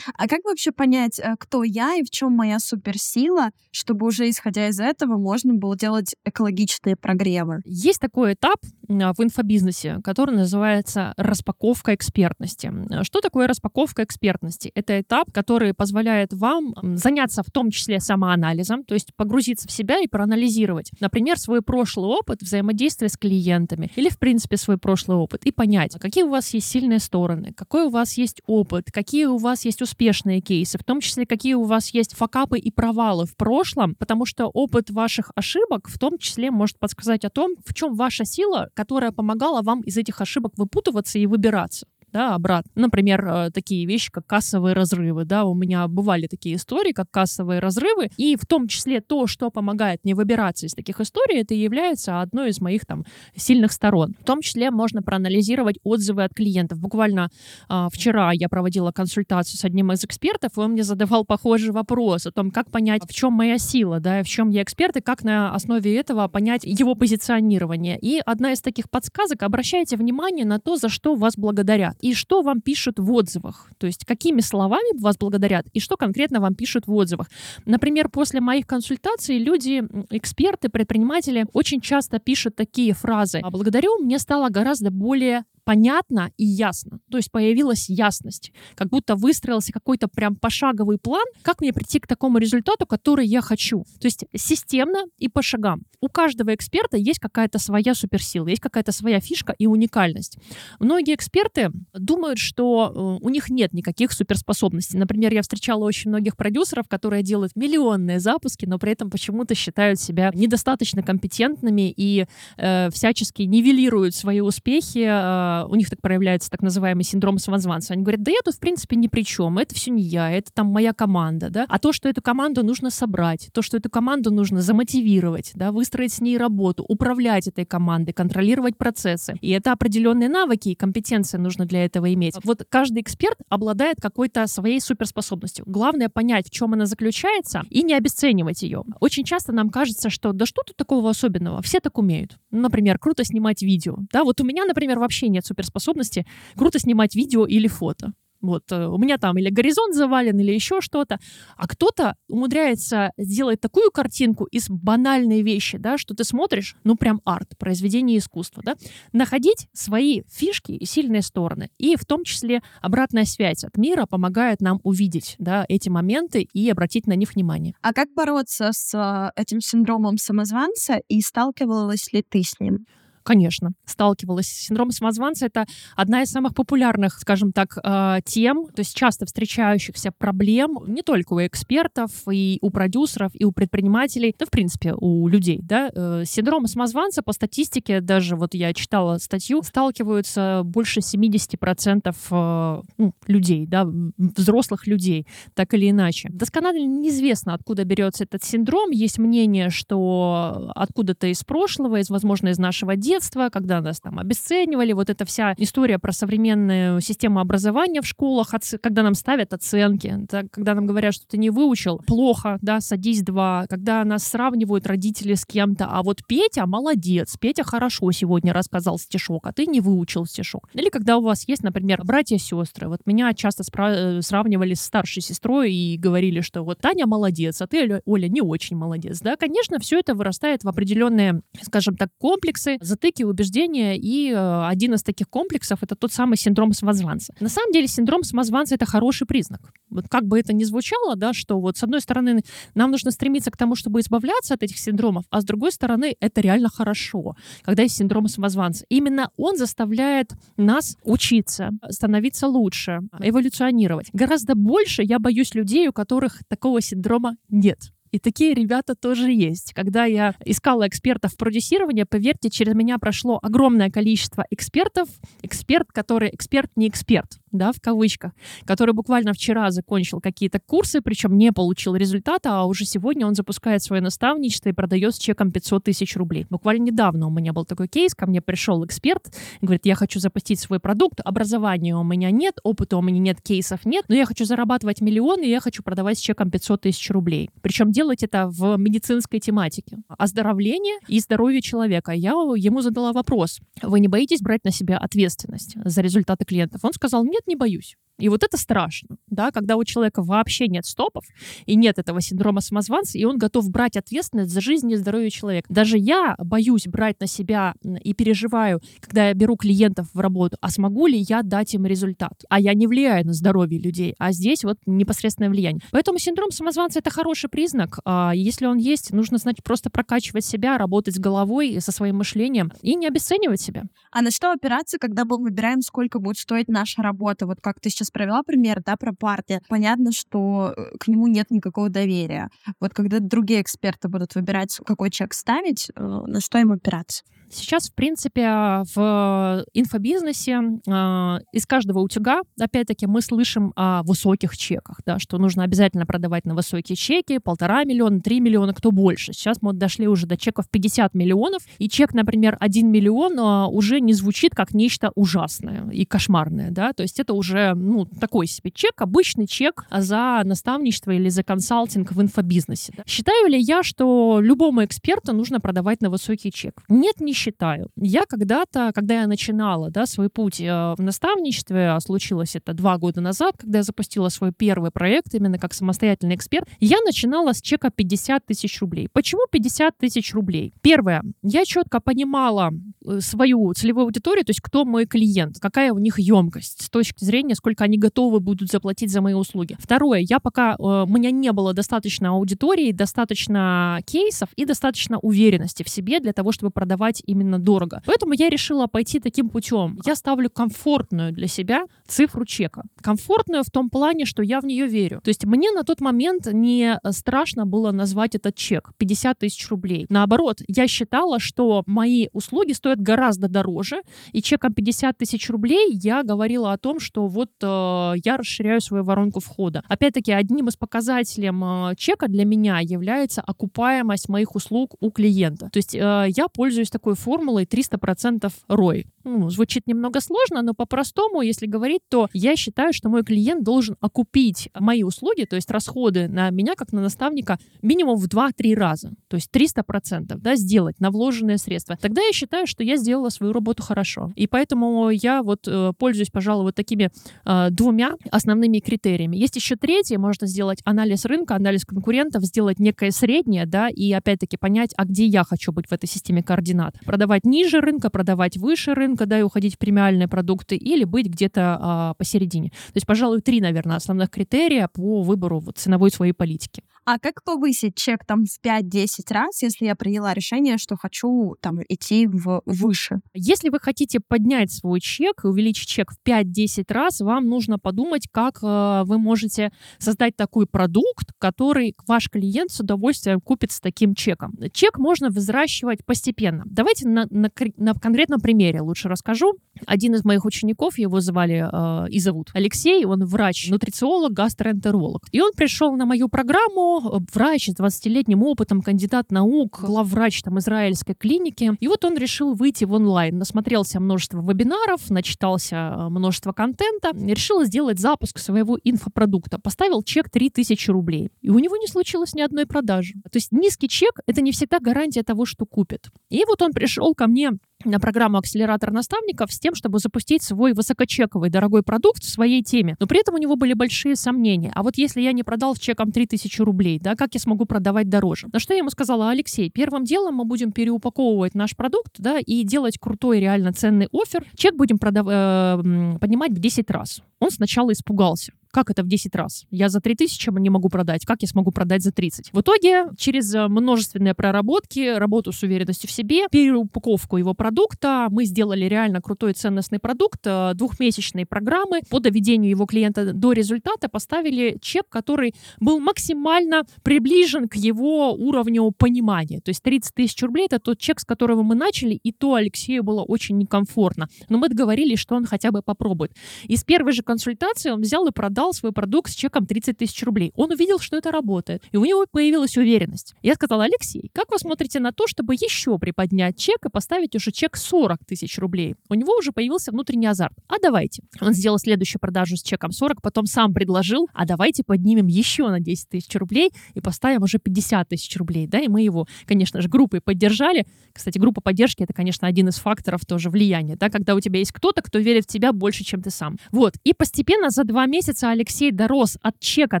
А как вообще понять, э, кто я и в чем моя суперсила, чтобы уже исходя из этого можно было делать экологичные прогревы? Есть такой этап а, в инфобизнесе, который называется распаковка экспертности. Что такое распаковка экспертности? Это этап, который позволяет вам заняться в том числе самоанализом, то есть погрузиться в себя и проанализировать, например, свой прошлый опыт взаимодействия с клиентами или, в принципе, свой прошлый опыт и понять, какие у вас есть сильные стороны, какой у вас есть опыт, какие у вас есть успешные кейсы, в том числе какие у вас есть факапы и провалы в прошлом, потому что опыт ваших ошибок в том числе может подсказать о том, в чем ваша сила, которая помогала вам из этих ошибок выпутываться и выбираться да, обратно. Например, э, такие вещи, как кассовые разрывы, да, у меня бывали такие истории, как кассовые разрывы, и в том числе то, что помогает мне выбираться из таких историй, это является одной из моих там сильных сторон. В том числе можно проанализировать отзывы от клиентов. Буквально а, вчера я проводила консультацию с одним из экспертов, и он мне задавал похожий вопрос о том, как понять, в чем моя сила, да, в чем я эксперт, и как на основе этого понять его позиционирование. И одна из таких подсказок, обращайте внимание на то, за что вас благодарят что вам пишут в отзывах. То есть какими словами вас благодарят и что конкретно вам пишут в отзывах. Например, после моих консультаций люди, эксперты, предприниматели очень часто пишут такие фразы. «А «Благодарю, мне стало гораздо более понятно и ясно. То есть появилась ясность, как будто выстроился какой-то прям пошаговый план, как мне прийти к такому результату, который я хочу. То есть системно и по шагам. У каждого эксперта есть какая-то своя суперсила, есть какая-то своя фишка и уникальность. Многие эксперты думают, что э, у них нет никаких суперспособностей. Например, я встречала очень многих продюсеров, которые делают миллионные запуски, но при этом почему-то считают себя недостаточно компетентными и э, всячески нивелируют свои успехи. Э, у них так проявляется так называемый синдром самозванца. Они говорят, да я тут в принципе ни при чем, это все не я, это там моя команда, да. А то, что эту команду нужно собрать, то, что эту команду нужно замотивировать, да, выстроить с ней работу, управлять этой командой, контролировать процессы. И это определенные навыки и компетенции нужно для этого иметь. Вот каждый эксперт обладает какой-то своей суперспособностью. Главное понять, в чем она заключается, и не обесценивать ее. Очень часто нам кажется, что да что тут такого особенного, все так умеют. Например, круто снимать видео. Да, вот у меня, например, вообще нет суперспособности круто снимать видео или фото. Вот э, у меня там или горизонт завален, или еще что-то. А кто-то умудряется сделать такую картинку из банальной вещи, да, что ты смотришь, ну прям арт, произведение искусства, да. Находить свои фишки и сильные стороны. И в том числе обратная связь от мира помогает нам увидеть, да, эти моменты и обратить на них внимание. А как бороться с э, этим синдромом самозванца и сталкивалась ли ты с ним? Конечно, сталкивалась. Синдром самозванца — это одна из самых популярных, скажем так, э, тем, то есть часто встречающихся проблем не только у экспертов, и у продюсеров, и у предпринимателей, да, в принципе, у людей, да. Э, синдром самозванца по статистике, даже вот я читала статью, сталкиваются больше 70% э, ну, людей, да, взрослых людей, так или иначе. Досконально неизвестно, откуда берется этот синдром. Есть мнение, что откуда-то из прошлого, из, возможно, из нашего детства, детства, когда нас там обесценивали, вот эта вся история про современную систему образования в школах, когда нам ставят оценки, когда нам говорят, что ты не выучил, плохо, да, садись два, когда нас сравнивают родители с кем-то, а вот Петя молодец, Петя хорошо сегодня рассказал стишок, а ты не выучил стишок. Или когда у вас есть, например, братья-сестры, вот меня часто спра- э, сравнивали с старшей сестрой и говорили, что вот Таня молодец, а ты, Оля, не очень молодец, да, конечно, все это вырастает в определенные, скажем так, комплексы, затыки, убеждения, и э, один из таких комплексов — это тот самый синдром самозванца. На самом деле синдром самозванца — это хороший признак. Вот как бы это ни звучало, да, что вот с одной стороны нам нужно стремиться к тому, чтобы избавляться от этих синдромов, а с другой стороны это реально хорошо, когда есть синдром самозванца. Именно он заставляет нас учиться, становиться лучше, эволюционировать. Гораздо больше я боюсь людей, у которых такого синдрома нет. И такие ребята тоже есть. Когда я искала экспертов в продюсировании, поверьте, через меня прошло огромное количество экспертов. Эксперт, который эксперт не эксперт да, в кавычках, который буквально вчера закончил какие-то курсы, причем не получил результата, а уже сегодня он запускает свое наставничество и продает с чеком 500 тысяч рублей. Буквально недавно у меня был такой кейс, ко мне пришел эксперт, говорит, я хочу запустить свой продукт, образования у меня нет, опыта у меня нет, кейсов нет, но я хочу зарабатывать миллионы, и я хочу продавать с чеком 500 тысяч рублей. Причем делать это в медицинской тематике. Оздоровление и здоровье человека. Я ему задала вопрос, вы не боитесь брать на себя ответственность за результаты клиентов? Он сказал, нет, не боюсь. И вот это страшно, да, когда у человека вообще нет стопов и нет этого синдрома самозванца, и он готов брать ответственность за жизнь и здоровье человека. Даже я боюсь брать на себя и переживаю, когда я беру клиентов в работу, а смогу ли я дать им результат? А я не влияю на здоровье людей, а здесь вот непосредственное влияние. Поэтому синдром самозванца — это хороший признак. А если он есть, нужно, значит, просто прокачивать себя, работать с головой, со своим мышлением и не обесценивать себя. А на что опираться, когда мы выбираем, сколько будет стоить наша работа? Вот как ты сейчас сейчас провела пример, да, про парти. Понятно, что э, к нему нет никакого доверия. Вот когда другие эксперты будут выбирать, какой чек ставить, э, на что им опираться? Сейчас, в принципе, в инфобизнесе э, из каждого утюга, опять-таки, мы слышим о высоких чеках, да, что нужно обязательно продавать на высокие чеки, полтора миллиона, три миллиона, кто больше. Сейчас мы дошли уже до чеков 50 миллионов, и чек, например, 1 миллион э, уже не звучит как нечто ужасное и кошмарное, да, то есть это уже, ну, такой себе чек, обычный чек за наставничество или за консалтинг в инфобизнесе. Да. Считаю ли я, что любому эксперту нужно продавать на высокий чек? Нет, не считаю. Я когда-то, когда я начинала да, свой путь э, в наставничестве, а случилось это два года назад, когда я запустила свой первый проект именно как самостоятельный эксперт, я начинала с чека 50 тысяч рублей. Почему 50 тысяч рублей? Первое, я четко понимала э, свою целевую аудиторию, то есть кто мой клиент, какая у них емкость с точки зрения, сколько они готовы будут заплатить за мои услуги. Второе, я пока, э, у меня не было достаточно аудитории, достаточно кейсов и достаточно уверенности в себе для того, чтобы продавать именно дорого. Поэтому я решила пойти таким путем. Я ставлю комфортную для себя цифру чека. Комфортную в том плане, что я в нее верю. То есть мне на тот момент не страшно было назвать этот чек 50 тысяч рублей. Наоборот, я считала, что мои услуги стоят гораздо дороже, и чеком 50 тысяч рублей я говорила о том, что вот э, я расширяю свою воронку входа. Опять-таки, одним из показателей э, чека для меня является окупаемость моих услуг у клиента. То есть э, я пользуюсь такой формулой 300% ROI. Ну, звучит немного сложно, но по-простому, если говорить, то я считаю, что мой клиент должен окупить мои услуги, то есть расходы на меня как на наставника минимум в 2-3 раза. То есть 300% да, сделать на вложенные средства. Тогда я считаю, что я сделала свою работу хорошо. И поэтому я вот э, пользуюсь, пожалуй, вот такими э, двумя основными критериями. Есть еще третье, можно сделать анализ рынка, анализ конкурентов, сделать некое среднее, да, и опять-таки понять, а где я хочу быть в этой системе координат. Продавать ниже рынка, продавать выше рынка, да, и уходить в премиальные продукты, или быть где-то а, посередине. То есть, пожалуй, три, наверное, основных критерия по выбору вот, ценовой своей политики. А как повысить чек там в 5-10 раз, если я приняла решение, что хочу там идти в выше? Если вы хотите поднять свой чек увеличить чек в 5-10 раз, вам нужно подумать, как э, вы можете создать такой продукт, который ваш клиент с удовольствием купит с таким чеком. Чек можно взращивать постепенно. Давайте на, на, на конкретном примере лучше расскажу. Один из моих учеников, его звали э, и зовут Алексей, он врач, нутрициолог, гастроэнтеролог. И он пришел на мою программу, врач с 20-летним опытом, кандидат наук, главврач там израильской клиники. И вот он решил выйти в онлайн. Насмотрелся множество вебинаров, начитался э, множество контента, решил сделать запуск своего инфопродукта. Поставил чек 3000 рублей. И у него не случилось ни одной продажи. То есть низкий чек — это не всегда гарантия того, что купит. И вот он пришел ко мне на программу «Акселератор наставников» с тем, чтобы запустить свой высокочековый дорогой продукт в своей теме. Но при этом у него были большие сомнения. А вот если я не продал с чеком 3000 рублей, да, как я смогу продавать дороже? На что я ему сказала, Алексей, первым делом мы будем переупаковывать наш продукт, да, и делать крутой реально ценный офер. Чек будем продав... э, поднимать в 10 раз. Он сначала испугался. Как это в 10 раз? Я за 3000 не могу продать. Как я смогу продать за 30? В итоге, через э, множественные проработки, работу с уверенностью в себе, переупаковку его продукта, мы сделали реально крутой ценностный продукт, э, двухмесячные программы по доведению его клиента до результата, поставили чек, который был максимально приближен к его уровню понимания. То есть 30 тысяч рублей — это тот чек, с которого мы начали, и то Алексею было очень некомфортно. Но мы договорились, что он хотя бы попробует. И с первой же консультации он взял и продал продал свой продукт с чеком 30 тысяч рублей. Он увидел, что это работает, и у него появилась уверенность. Я сказала, Алексей, как вы смотрите на то, чтобы еще приподнять чек и поставить уже чек 40 тысяч рублей? У него уже появился внутренний азарт. А давайте. Он сделал следующую продажу с чеком 40, потом сам предложил, а давайте поднимем еще на 10 тысяч рублей и поставим уже 50 тысяч рублей. Да, и мы его, конечно же, группой поддержали. Кстати, группа поддержки — это, конечно, один из факторов тоже влияния, да, когда у тебя есть кто-то, кто верит в тебя больше, чем ты сам. Вот. И постепенно за два месяца Алексей дорос от чека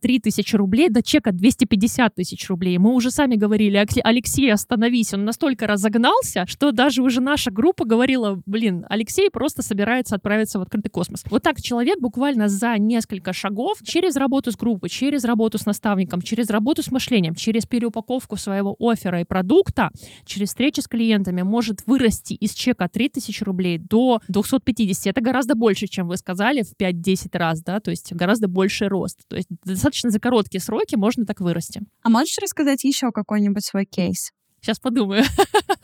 3000 рублей до чека 250 тысяч рублей. Мы уже сами говорили, Алексей, остановись. Он настолько разогнался, что даже уже наша группа говорила, блин, Алексей просто собирается отправиться в открытый космос. Вот так человек буквально за несколько шагов через работу с группой, через работу с наставником, через работу с мышлением, через переупаковку своего оффера и продукта, через встречи с клиентами может вырасти из чека 3000 рублей до 250. Это гораздо больше, чем вы сказали, в 5-10 раз, да, то есть гораздо гораздо больший рост. То есть достаточно за короткие сроки можно так вырасти. А можешь рассказать еще какой-нибудь свой кейс? Сейчас подумаю.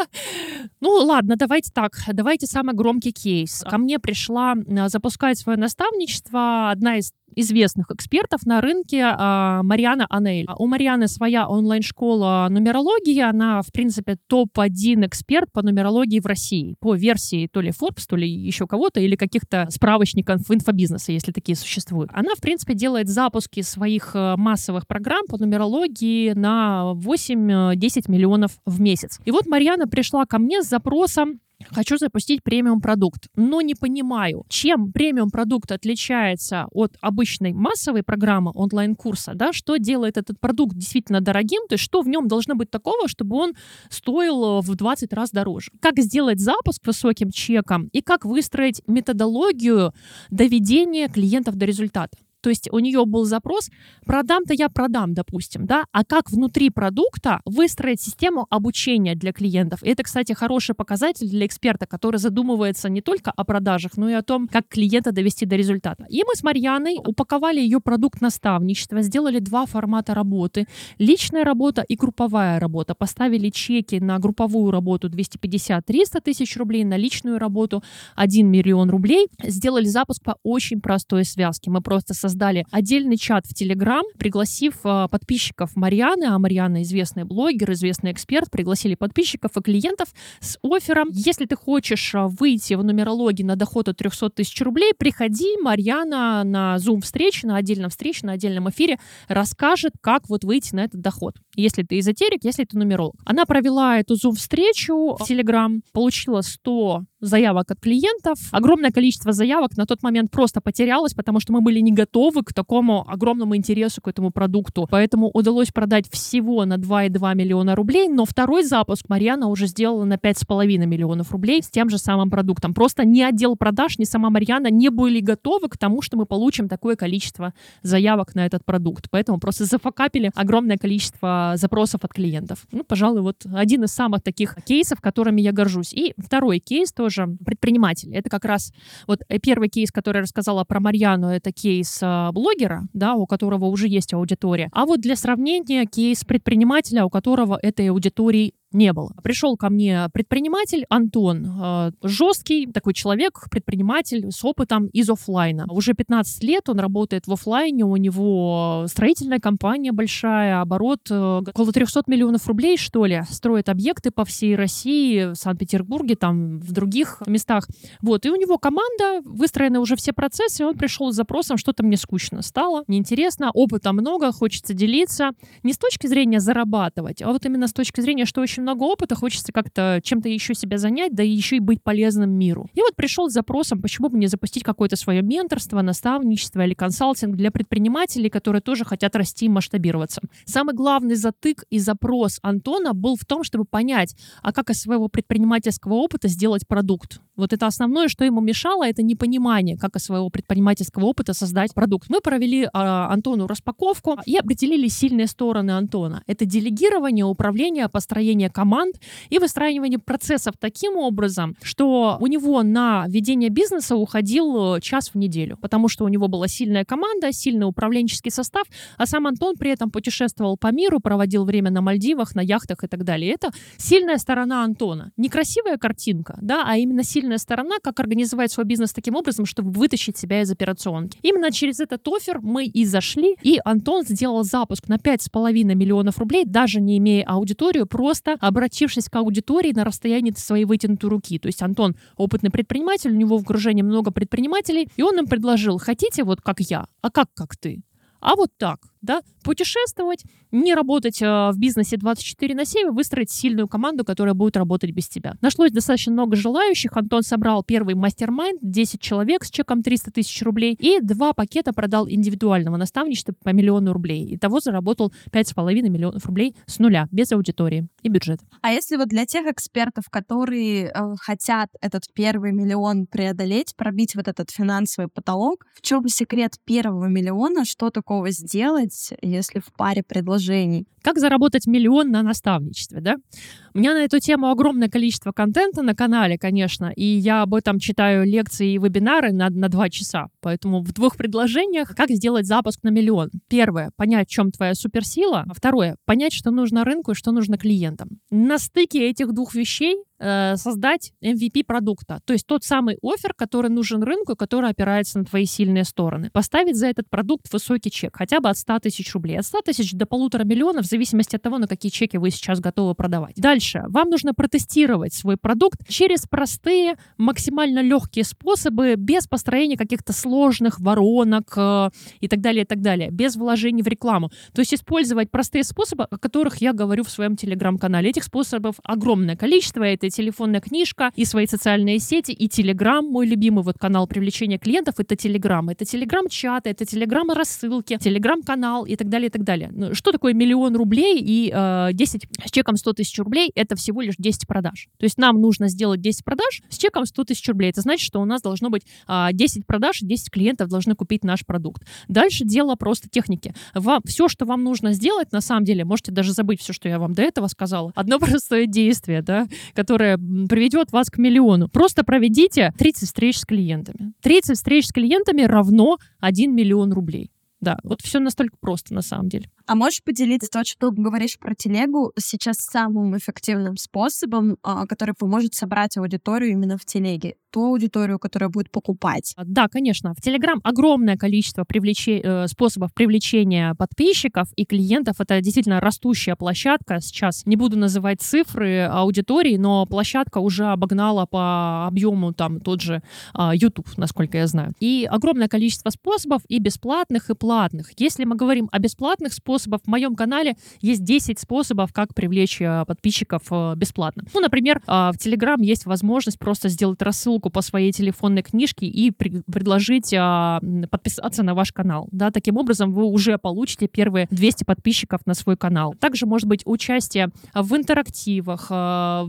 [LAUGHS] ну, ладно, давайте так. Давайте самый громкий кейс. Ко мне пришла запускать свое наставничество одна из известных экспертов на рынке а, Мариана Анель. У Марианы своя онлайн-школа нумерологии. Она, в принципе, топ-1 эксперт по нумерологии в России. По версии то ли Forbes, то ли еще кого-то, или каких-то справочников инфобизнеса, если такие существуют. Она, в принципе, делает запуски своих э, массовых программ по нумерологии на 8-10 миллионов в месяц. И вот Марьяна пришла ко мне с запросом Хочу запустить премиум-продукт, но не понимаю, чем премиум-продукт отличается от обычной массовой программы онлайн-курса, да, что делает этот продукт действительно дорогим, то есть что в нем должно быть такого, чтобы он стоил в 20 раз дороже. Как сделать запуск высоким чеком и как выстроить методологию доведения клиентов до результата. То есть у нее был запрос, продам-то я продам, допустим, да, а как внутри продукта выстроить систему обучения для клиентов. И это, кстати, хороший показатель для эксперта, который задумывается не только о продажах, но и о том, как клиента довести до результата. И мы с Марьяной упаковали ее продукт наставничества, сделали два формата работы. Личная работа и групповая работа. Поставили чеки на групповую работу 250-300 тысяч рублей, на личную работу 1 миллион рублей. Сделали запуск по очень простой связке. Мы просто создали создали отдельный чат в Телеграм, пригласив э, подписчиков Марьяны, а Марьяна известный блогер, известный эксперт, пригласили подписчиков и клиентов с оффером. Если ты хочешь э, выйти в нумерологии на доход от 300 тысяч рублей, приходи, Марьяна на Zoom встрече, на отдельном встрече, на отдельном эфире расскажет, как вот выйти на этот доход. Если ты эзотерик, если ты нумеролог. Она провела эту Zoom встречу в Telegram, получила 100 заявок от клиентов. Огромное количество заявок на тот момент просто потерялось, потому что мы были не готовы к такому огромному интересу к этому продукту. Поэтому удалось продать всего на 2,2 миллиона рублей, но второй запуск Марьяна уже сделала на 5,5 миллионов рублей с тем же самым продуктом. Просто ни отдел продаж, ни сама Марьяна не были готовы к тому, что мы получим такое количество заявок на этот продукт. Поэтому просто зафакапили огромное количество запросов от клиентов. Ну, пожалуй, вот один из самых таких кейсов, которыми я горжусь. И второй кейс тоже тоже предприниматель. Это как раз вот э, первый кейс, который я рассказала про Марьяну, это кейс э, блогера, да, у которого уже есть аудитория. А вот для сравнения кейс предпринимателя, у которого этой аудитории не было. Пришел ко мне предприниматель Антон, э, жесткий такой человек, предприниматель с опытом из офлайна. Уже 15 лет он работает в офлайне, у него строительная компания большая, оборот э, около 300 миллионов рублей, что ли, строит объекты по всей России, в Санкт-Петербурге, там, в других местах. Вот, и у него команда, выстроены уже все процессы, и он пришел с запросом, что-то мне скучно стало, неинтересно, опыта много, хочется делиться. Не с точки зрения зарабатывать, а вот именно с точки зрения, что очень очень много опыта, хочется как-то чем-то еще себя занять, да еще и быть полезным миру. И вот пришел с запросом, почему бы не запустить какое-то свое менторство, наставничество или консалтинг для предпринимателей, которые тоже хотят расти и масштабироваться. Самый главный затык и запрос Антона был в том, чтобы понять, а как из своего предпринимательского опыта сделать продукт. Вот это основное, что ему мешало, это непонимание, как из своего предпринимательского опыта создать продукт. Мы провели э, Антону распаковку и определили сильные стороны Антона. Это делегирование, управление, построение команд и выстраивание процессов таким образом, что у него на ведение бизнеса уходил э, час в неделю, потому что у него была сильная команда, сильный управленческий состав, а сам Антон при этом путешествовал по миру, проводил время на Мальдивах, на яхтах и так далее. Это сильная сторона Антона. Не красивая картинка, да, а именно сильная сторона, как организовать свой бизнес таким образом, чтобы вытащить себя из операционки. Именно через этот офер мы и зашли, и Антон сделал запуск на 5,5 миллионов рублей, даже не имея аудиторию, просто обратившись к аудитории на расстоянии своей вытянутой руки. То есть Антон опытный предприниматель, у него в окружении много предпринимателей, и он им предложил, хотите вот как я, а как как ты? А вот так да, путешествовать, не работать э, в бизнесе 24 на 7 выстроить сильную команду, которая будет работать без тебя. Нашлось достаточно много желающих. Антон собрал первый мастер-майнд, 10 человек с чеком 300 тысяч рублей, и два пакета продал индивидуального наставничества по миллиону рублей. Итого заработал 5,5 миллионов рублей с нуля, без аудитории и бюджета. А если вот для тех экспертов, которые э, хотят этот первый миллион преодолеть, пробить вот этот финансовый потолок, в чем секрет первого миллиона, что такого сделать, делать, если в паре предложений. Как заработать миллион на наставничестве, да? У меня на эту тему огромное количество контента на канале, конечно, и я об этом читаю лекции и вебинары на, на два часа. Поэтому в двух предложениях как сделать запуск на миллион. Первое — понять, в чем твоя суперсила. Второе — понять, что нужно рынку и что нужно клиентам. На стыке этих двух вещей э, создать MVP продукта, то есть тот самый офер, который нужен рынку, который опирается на твои сильные стороны. Поставить за этот продукт высокий чек, хотя бы от 100 тысяч рублей. От 100 тысяч до полутора миллионов, зависимости от того, на какие чеки вы сейчас готовы продавать. Дальше. Вам нужно протестировать свой продукт через простые, максимально легкие способы, без построения каких-то сложных воронок э, и так далее, и так далее, без вложений в рекламу. То есть использовать простые способы, о которых я говорю в своем телеграм-канале. Этих способов огромное количество. Это телефонная книжка, и свои социальные сети, и телеграм, мой любимый вот канал привлечения клиентов, это телеграм. Это телеграм-чаты, это телеграм-рассылки, телеграм-канал и так далее, и так далее. Ну, что такое миллион рублей и э, 10 с чеком 100 тысяч рублей? Это всего лишь 10 продаж. То есть нам нужно сделать 10 продаж с чеком 100 тысяч рублей. Это значит, что у нас должно быть э, 10 продаж, 10 клиентов должны купить наш продукт. Дальше дело просто техники. Вам, все, что вам нужно сделать, на самом деле, можете даже забыть все, что я вам до этого сказала. Одно [LAUGHS] простое действие, да, которое приведет вас к миллиону. Просто проведите 30 встреч с клиентами. 30 встреч с клиентами равно 1 миллион рублей. Да, вот все настолько просто на самом деле. А можешь поделиться то, что ты говоришь про телегу, сейчас самым эффективным способом, а, который поможет собрать аудиторию именно в телеге? Ту аудиторию, которая будет покупать. А, да, конечно. В Телеграм огромное количество привлече... Э, способов привлечения подписчиков и клиентов. Это действительно растущая площадка. Сейчас не буду называть цифры аудитории, но площадка уже обогнала по объему там тот же а, YouTube, насколько я знаю. И огромное количество способов и бесплатных, и платных. Если мы говорим о бесплатных способах. В моем канале есть 10 способов, как привлечь э, подписчиков э, бесплатно. Ну, например, э, в Telegram есть возможность просто сделать рассылку по своей телефонной книжке и предложить подписаться на ваш канал. Да, таким образом вы уже получите первые 200 подписчиков на свой канал. Также может быть участие в интерактивах,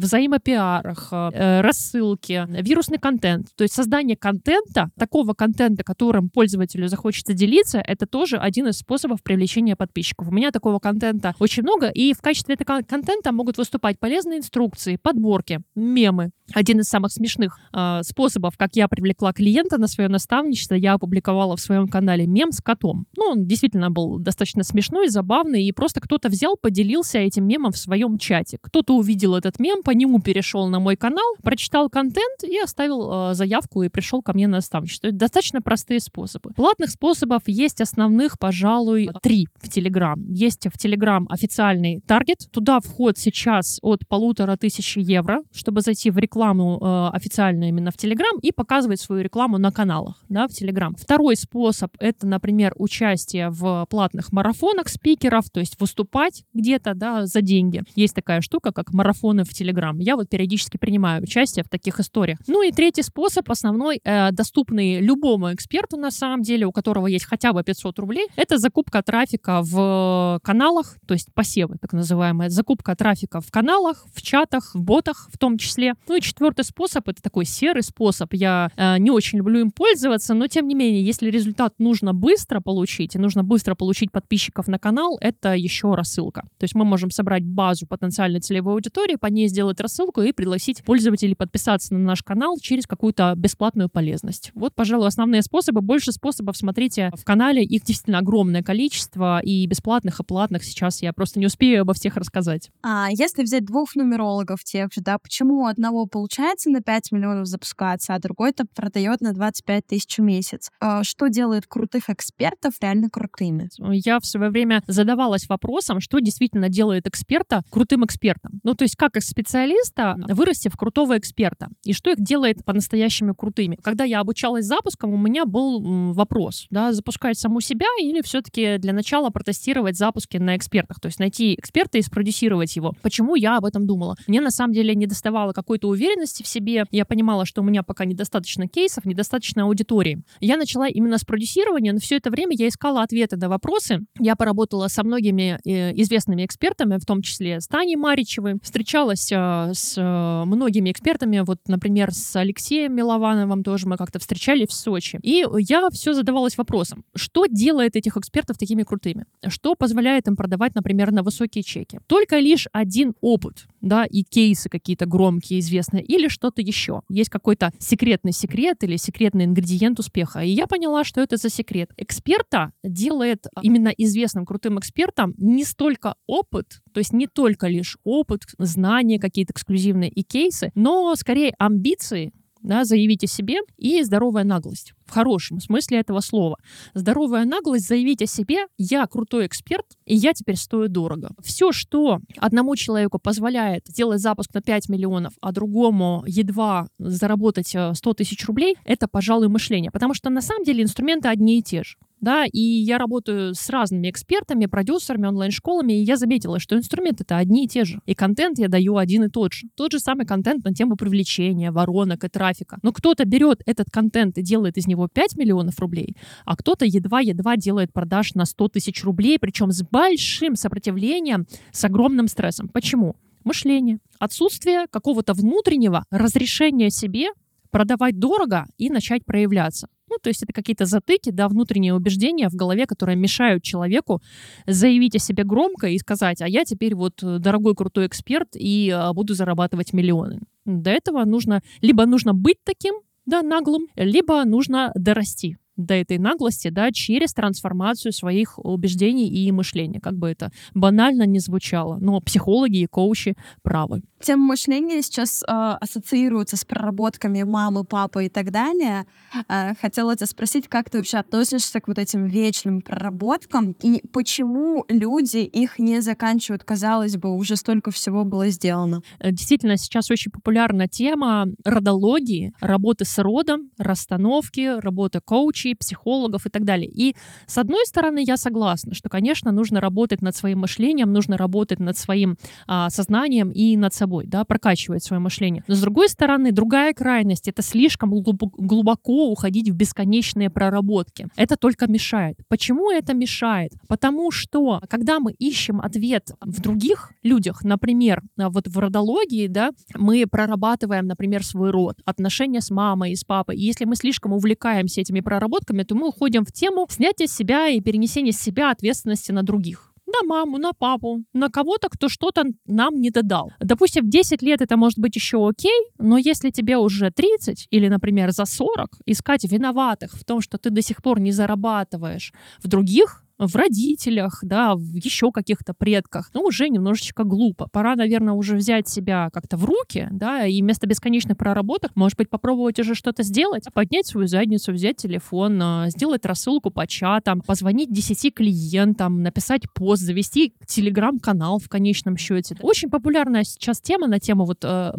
взаимопиарах, рассылки, вирусный контент. То есть создание контента, такого контента, которым пользователю захочется делиться, это тоже один из способов привлечения подписчиков. У меня такого контента очень много, и в качестве этого контента могут выступать полезные инструкции, подборки, мемы. Один из самых смешных э, способов, как я привлекла клиента на свое наставничество, я опубликовала в своем канале мем с котом. Ну, он действительно был достаточно смешной, забавный, и просто кто-то взял, поделился этим мемом в своем чате. Кто-то увидел этот мем, по нему перешел на мой канал, прочитал контент и оставил э, заявку и пришел ко мне на наставничество. Это достаточно простые способы. Платных способов есть основных, пожалуй, три в Telegram. Есть в Telegram официальный таргет. Туда вход сейчас от полутора тысяч евро, чтобы зайти в рекламу э, официально именно в Telegram и показывать свою рекламу на каналах да, в Telegram. Второй способ — это, например, участие в платных марафонах спикеров, то есть выступать где-то да, за деньги. Есть такая штука, как марафоны в Telegram. Я вот периодически принимаю участие в таких историях. Ну и третий способ, основной, э, доступный любому эксперту на самом деле, у которого есть хотя бы 500 рублей, это закупка трафика в каналах, то есть посевы, так называемая, закупка трафика в каналах, в чатах, в ботах в том числе. Ну и четвертый способ, это такой серый способ. Я э, не очень люблю им пользоваться, но тем не менее, если результат нужно быстро получить, и нужно быстро получить подписчиков на канал, это еще рассылка. То есть мы можем собрать базу потенциальной целевой аудитории, по ней сделать рассылку и пригласить пользователей подписаться на наш канал через какую-то бесплатную полезность. Вот, пожалуй, основные способы. Больше способов смотрите в канале. Их действительно огромное количество, и бесплатных и платных сейчас я просто не успею обо всех рассказать. А если взять двух нумерологов тех же, да, почему у одного получается на 5 миллионов запускаться, а другой-то продает на 25 тысяч в месяц? А что делает крутых экспертов реально крутыми? Я в свое время задавалась вопросом, что действительно делает эксперта крутым экспертом. Ну, то есть как из специалиста вырасти в крутого эксперта, и что их делает по-настоящему крутыми. Когда я обучалась запускам, у меня был вопрос, да, запускать саму себя или все-таки для начала протестировать запуски на экспертах, то есть найти эксперта и спродюсировать его. Почему я об этом думала? Мне на самом деле не доставало какой-то уверенности в себе. Я понимала, что у меня пока недостаточно кейсов, недостаточно аудитории. Я начала именно с продюсирования, но все это время я искала ответы на вопросы. Я поработала со многими э, известными экспертами, в том числе с Таней Маричевой, встречалась э, с э, многими экспертами, вот, например, с Алексеем Миловановым тоже мы как-то встречались в Сочи. И я все задавалась вопросом, что делает этих экспертов такими крутыми? что позволяет им продавать, например, на высокие чеки. Только лишь один опыт, да, и кейсы какие-то громкие, известные, или что-то еще. Есть какой-то секретный секрет или секретный ингредиент успеха. И я поняла, что это за секрет. Эксперта делает именно известным крутым экспертом не столько опыт, то есть не только лишь опыт, знания какие-то эксклюзивные и кейсы, но скорее амбиции, да, заявить о себе и здоровая наглость. В хорошем смысле этого слова. Здоровая наглость заявить о себе «я крутой эксперт, и я теперь стою дорого». Все, что одному человеку позволяет сделать запуск на 5 миллионов, а другому едва заработать 100 э, тысяч рублей, это, пожалуй, мышление. Потому что на самом деле инструменты одни и те же да, и я работаю с разными экспертами, продюсерами, онлайн-школами, и я заметила, что инструменты-то одни и те же, и контент я даю один и тот же. Тот же самый контент на тему привлечения, воронок и трафика. Но кто-то берет этот контент и делает из него 5 миллионов рублей, а кто-то едва-едва делает продаж на 100 тысяч рублей, причем с большим сопротивлением, с огромным стрессом. Почему? Мышление. Отсутствие какого-то внутреннего разрешения себе продавать дорого и начать проявляться. Ну, то есть это какие-то затыки, да, внутренние убеждения в голове, которые мешают человеку заявить о себе громко и сказать, а я теперь вот э, дорогой крутой эксперт и а, буду зарабатывать миллионы. До этого нужно, либо нужно быть таким, да, наглым, либо нужно дорасти до этой наглости, да, через трансформацию своих убеждений и мышления. Как бы это банально не звучало, но психологи и коучи правы. Тема мышления сейчас э, ассоциируется с проработками мамы, папы и так далее. Э, хотела тебя спросить, как ты вообще относишься к вот этим вечным проработкам и почему люди их не заканчивают? Казалось бы, уже столько всего было сделано. Э, действительно, сейчас очень популярна тема родологии, работы с родом, расстановки, работы коучей, психологов и так далее. И с одной стороны, я согласна, что, конечно, нужно работать над своим мышлением, нужно работать над своим а, сознанием и над собой да, прокачивать свое мышление. Но с другой стороны, другая крайность — это слишком глубоко уходить в бесконечные проработки. Это только мешает. Почему это мешает? Потому что, когда мы ищем ответ в других людях, например, вот в родологии, да, мы прорабатываем, например, свой род, отношения с мамой и с папой. И если мы слишком увлекаемся этими проработками, то мы уходим в тему снятия себя и перенесения себя ответственности на других на маму, на папу, на кого-то, кто что-то нам не додал. Допустим, в 10 лет это может быть еще окей, но если тебе уже 30 или, например, за 40, искать виноватых в том, что ты до сих пор не зарабатываешь в других в родителях, да, в еще каких-то предках, ну, уже немножечко глупо. Пора, наверное, уже взять себя как-то в руки, да, и вместо бесконечных проработок, может быть, попробовать уже что-то сделать, поднять свою задницу, взять телефон, а, сделать рассылку по чатам, позвонить 10 клиентам, написать пост, завести телеграм-канал в конечном счете. Очень популярная сейчас тема на тему вот э,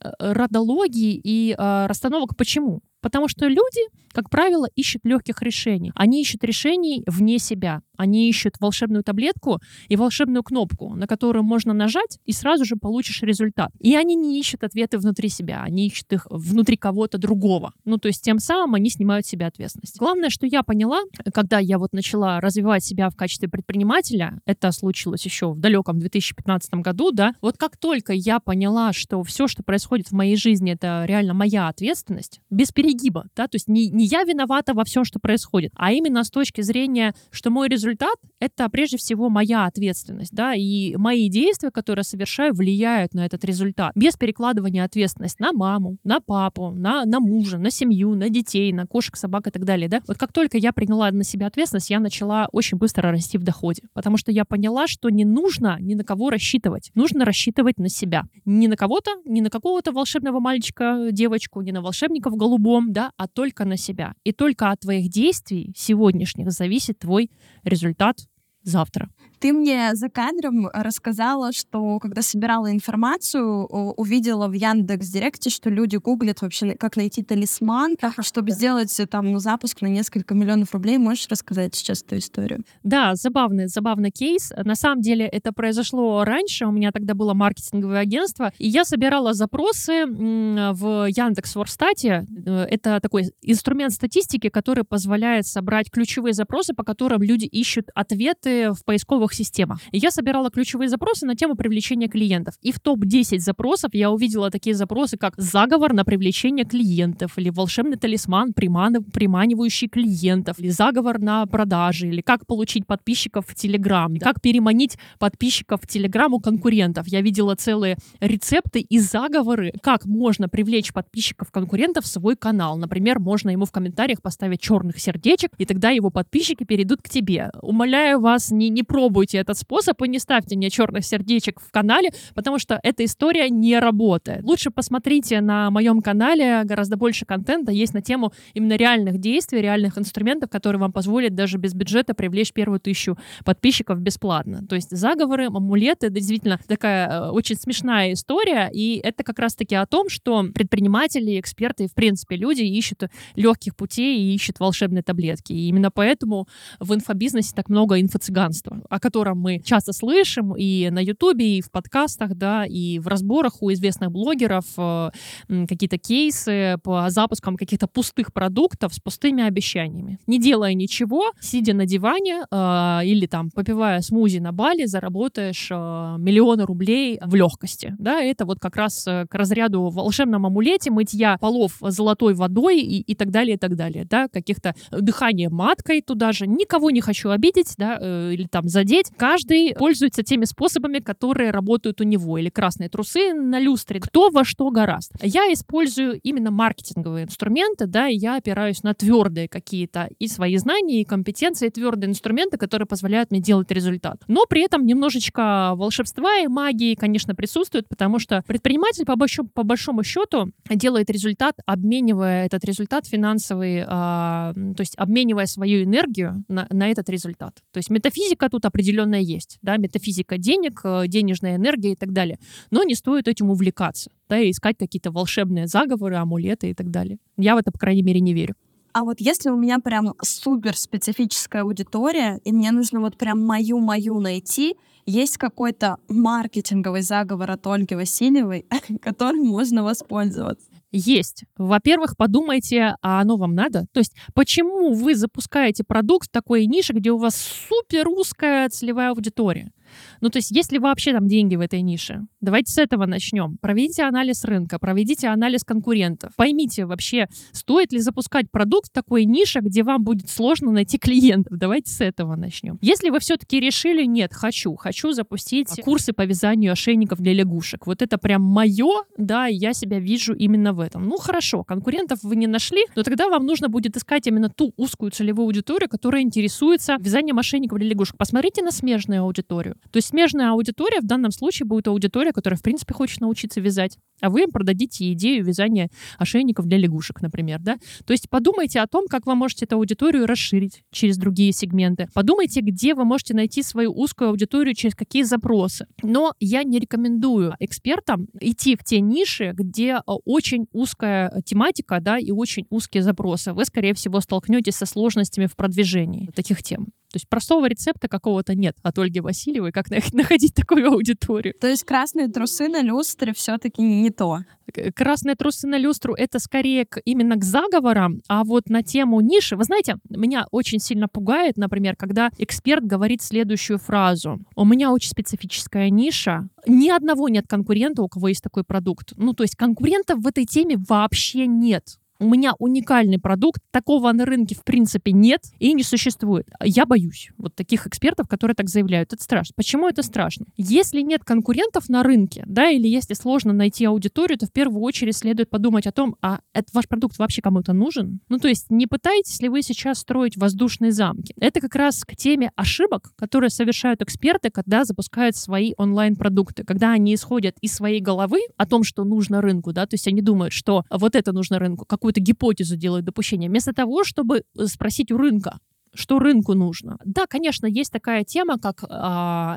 э родологии и э, расстановок. Почему? Потому что люди, как правило, ищут легких решений. Они ищут решений вне себя. Они ищут волшебную таблетку и волшебную кнопку, на которую можно нажать, и сразу же получишь результат. И они не ищут ответы внутри себя, они ищут их внутри кого-то другого. Ну, то есть тем самым они снимают себя ответственность. Главное, что я поняла, когда я вот начала развивать себя в качестве предпринимателя, это случилось еще в далеком 2015 году, да, вот как только я поняла, что все, что происходит в моей жизни, это реально моя ответственность, без переезда перегиба, да, то есть не, не я виновата во всем, что происходит, а именно с точки зрения, что мой результат — это прежде всего моя ответственность, да, и мои действия, которые совершаю, влияют на этот результат, без перекладывания ответственности на маму, на папу, на, на мужа, на семью, на детей, на кошек, собак и так далее, да. Вот как только я приняла на себя ответственность, я начала очень быстро расти в доходе, потому что я поняла, что не нужно ни на кого рассчитывать, нужно рассчитывать на себя. Не на кого-то, не на какого-то волшебного мальчика, девочку, не на волшебника в голубом, другом, да, а только на себя. И только от твоих действий сегодняшних зависит твой результат завтра. Ты мне за кадром рассказала, что когда собирала информацию, увидела в Яндекс Директе, что люди гуглят вообще, как найти талисман, чтобы сделать э, там ну, запуск на несколько миллионов рублей. Можешь рассказать сейчас эту историю? Да, забавный, забавный кейс. На самом деле это произошло раньше. У меня тогда было маркетинговое агентство, и я собирала запросы в Яндекс Ворстате. Э, это такой инструмент статистики, который позволяет собрать ключевые запросы, по которым люди ищут ответы в поисковых системах. И я собирала ключевые запросы на тему привлечения клиентов. И в топ-10 запросов я увидела такие запросы, как заговор на привлечение клиентов, или волшебный талисман, приманивающий клиентов, или заговор на продажи, или как получить подписчиков в Телеграм, как переманить подписчиков в Телеграм у конкурентов. Я видела целые рецепты и заговоры, как можно привлечь подписчиков конкурентов в свой канал. Например, можно ему в комментариях поставить черных сердечек, и тогда его подписчики перейдут к тебе. Умоляю вас, не, не пробуйте этот способ и не ставьте мне черных сердечек в канале, потому что эта история не работает. Лучше посмотрите на моем канале, гораздо больше контента есть на тему именно реальных действий, реальных инструментов, которые вам позволят даже без бюджета привлечь первую тысячу подписчиков бесплатно. То есть заговоры, амулеты, это действительно такая э, очень смешная история, и это как раз-таки о том, что предприниматели, эксперты, в принципе, люди ищут легких путей и ищут волшебные таблетки. И именно поэтому в инфобизнесе так много инфо-цыганства, о котором мы часто слышим и на Ютубе, и в подкастах, да, и в разборах у известных блогеров э, какие-то кейсы по запускам каких-то пустых продуктов с пустыми обещаниями. Не делая ничего, сидя на диване э, или там попивая смузи на Бали, заработаешь э, миллионы рублей в легкости. Да, это вот как раз к разряду волшебном амулете мытья полов золотой водой и, и так далее, и так далее. Да, каких-то дыхание маткой туда же. Никого не хочу обидеть, да, или там задеть. Каждый пользуется теми способами, которые работают у него. Или красные трусы на люстре. Кто во что гораст. Я использую именно маркетинговые инструменты, да, и я опираюсь на твердые какие-то и свои знания, и компетенции, и твердые инструменты, которые позволяют мне делать результат. Но при этом немножечко волшебства и магии, конечно, присутствует, потому что предприниматель по большому, по большому счету делает результат, обменивая этот результат финансовый, э, то есть обменивая свою энергию на, на этот результат. То есть метафизика тут определенная есть, да, метафизика денег, э, денежная энергия и так далее. Но не стоит этим увлекаться, да, и искать какие-то волшебные заговоры, амулеты и так далее. Я в это, по крайней мере, не верю. А вот если у меня прям супер специфическая аудитория, и мне нужно вот прям мою-мою найти, есть какой-то маркетинговый заговор от Ольги Васильевой, [LAUGHS] которым можно воспользоваться? Есть. Во-первых, подумайте, а оно вам надо? То есть, почему вы запускаете продукт в такой нише, где у вас супер узкая целевая аудитория? Ну, то есть, есть ли вообще там деньги в этой нише? Давайте с этого начнем. Проведите анализ рынка, проведите анализ конкурентов. Поймите вообще, стоит ли запускать продукт в такой нише, где вам будет сложно найти клиентов. Давайте с этого начнем. Если вы все-таки решили, нет, хочу, хочу запустить курсы по вязанию ошейников для лягушек. Вот это прям мое, да, я себя вижу именно в этом. Ну, хорошо, конкурентов вы не нашли, но тогда вам нужно будет искать именно ту узкую целевую аудиторию, которая интересуется вязанием ошейников для лягушек. Посмотрите на смежную аудиторию. То есть смежная аудитория в данном случае будет аудитория, которая, в принципе, хочет научиться вязать, а вы им продадите идею вязания ошейников для лягушек, например, да? То есть подумайте о том, как вы можете эту аудиторию расширить через другие сегменты. Подумайте, где вы можете найти свою узкую аудиторию, через какие запросы. Но я не рекомендую экспертам идти в те ниши, где а, очень узкая тематика, да, и очень узкие запросы. Вы, скорее всего, столкнетесь со сложностями в продвижении таких тем. То есть простого рецепта какого-то нет от Ольги Васильевой, как [LAUGHS] находить такую аудиторию. То есть красные трусы на люстре все-таки не то. Красные трусы на люстру — это скорее к, именно к заговорам, а вот на тему ниши... Вы знаете, меня очень сильно пугает, например, когда эксперт говорит следующую фразу. «У меня очень специфическая ниша, ни одного нет конкурента, у кого есть такой продукт». Ну, то есть конкурентов в этой теме вообще нет у меня уникальный продукт, такого на рынке в принципе нет и не существует. Я боюсь вот таких экспертов, которые так заявляют. Это страшно. Почему это страшно? Если нет конкурентов на рынке, да, или если сложно найти аудиторию, то в первую очередь следует подумать о том, а этот ваш продукт вообще кому-то нужен? Ну, то есть не пытаетесь ли вы сейчас строить воздушные замки? Это как раз к теме ошибок, которые совершают эксперты, когда запускают свои онлайн-продукты, когда они исходят из своей головы о том, что нужно рынку, да, то есть они думают, что вот это нужно рынку, какую какую-то гипотезу делают допущение, вместо того, чтобы э, спросить у рынка, что рынку нужно. Да, конечно, есть такая тема, как э,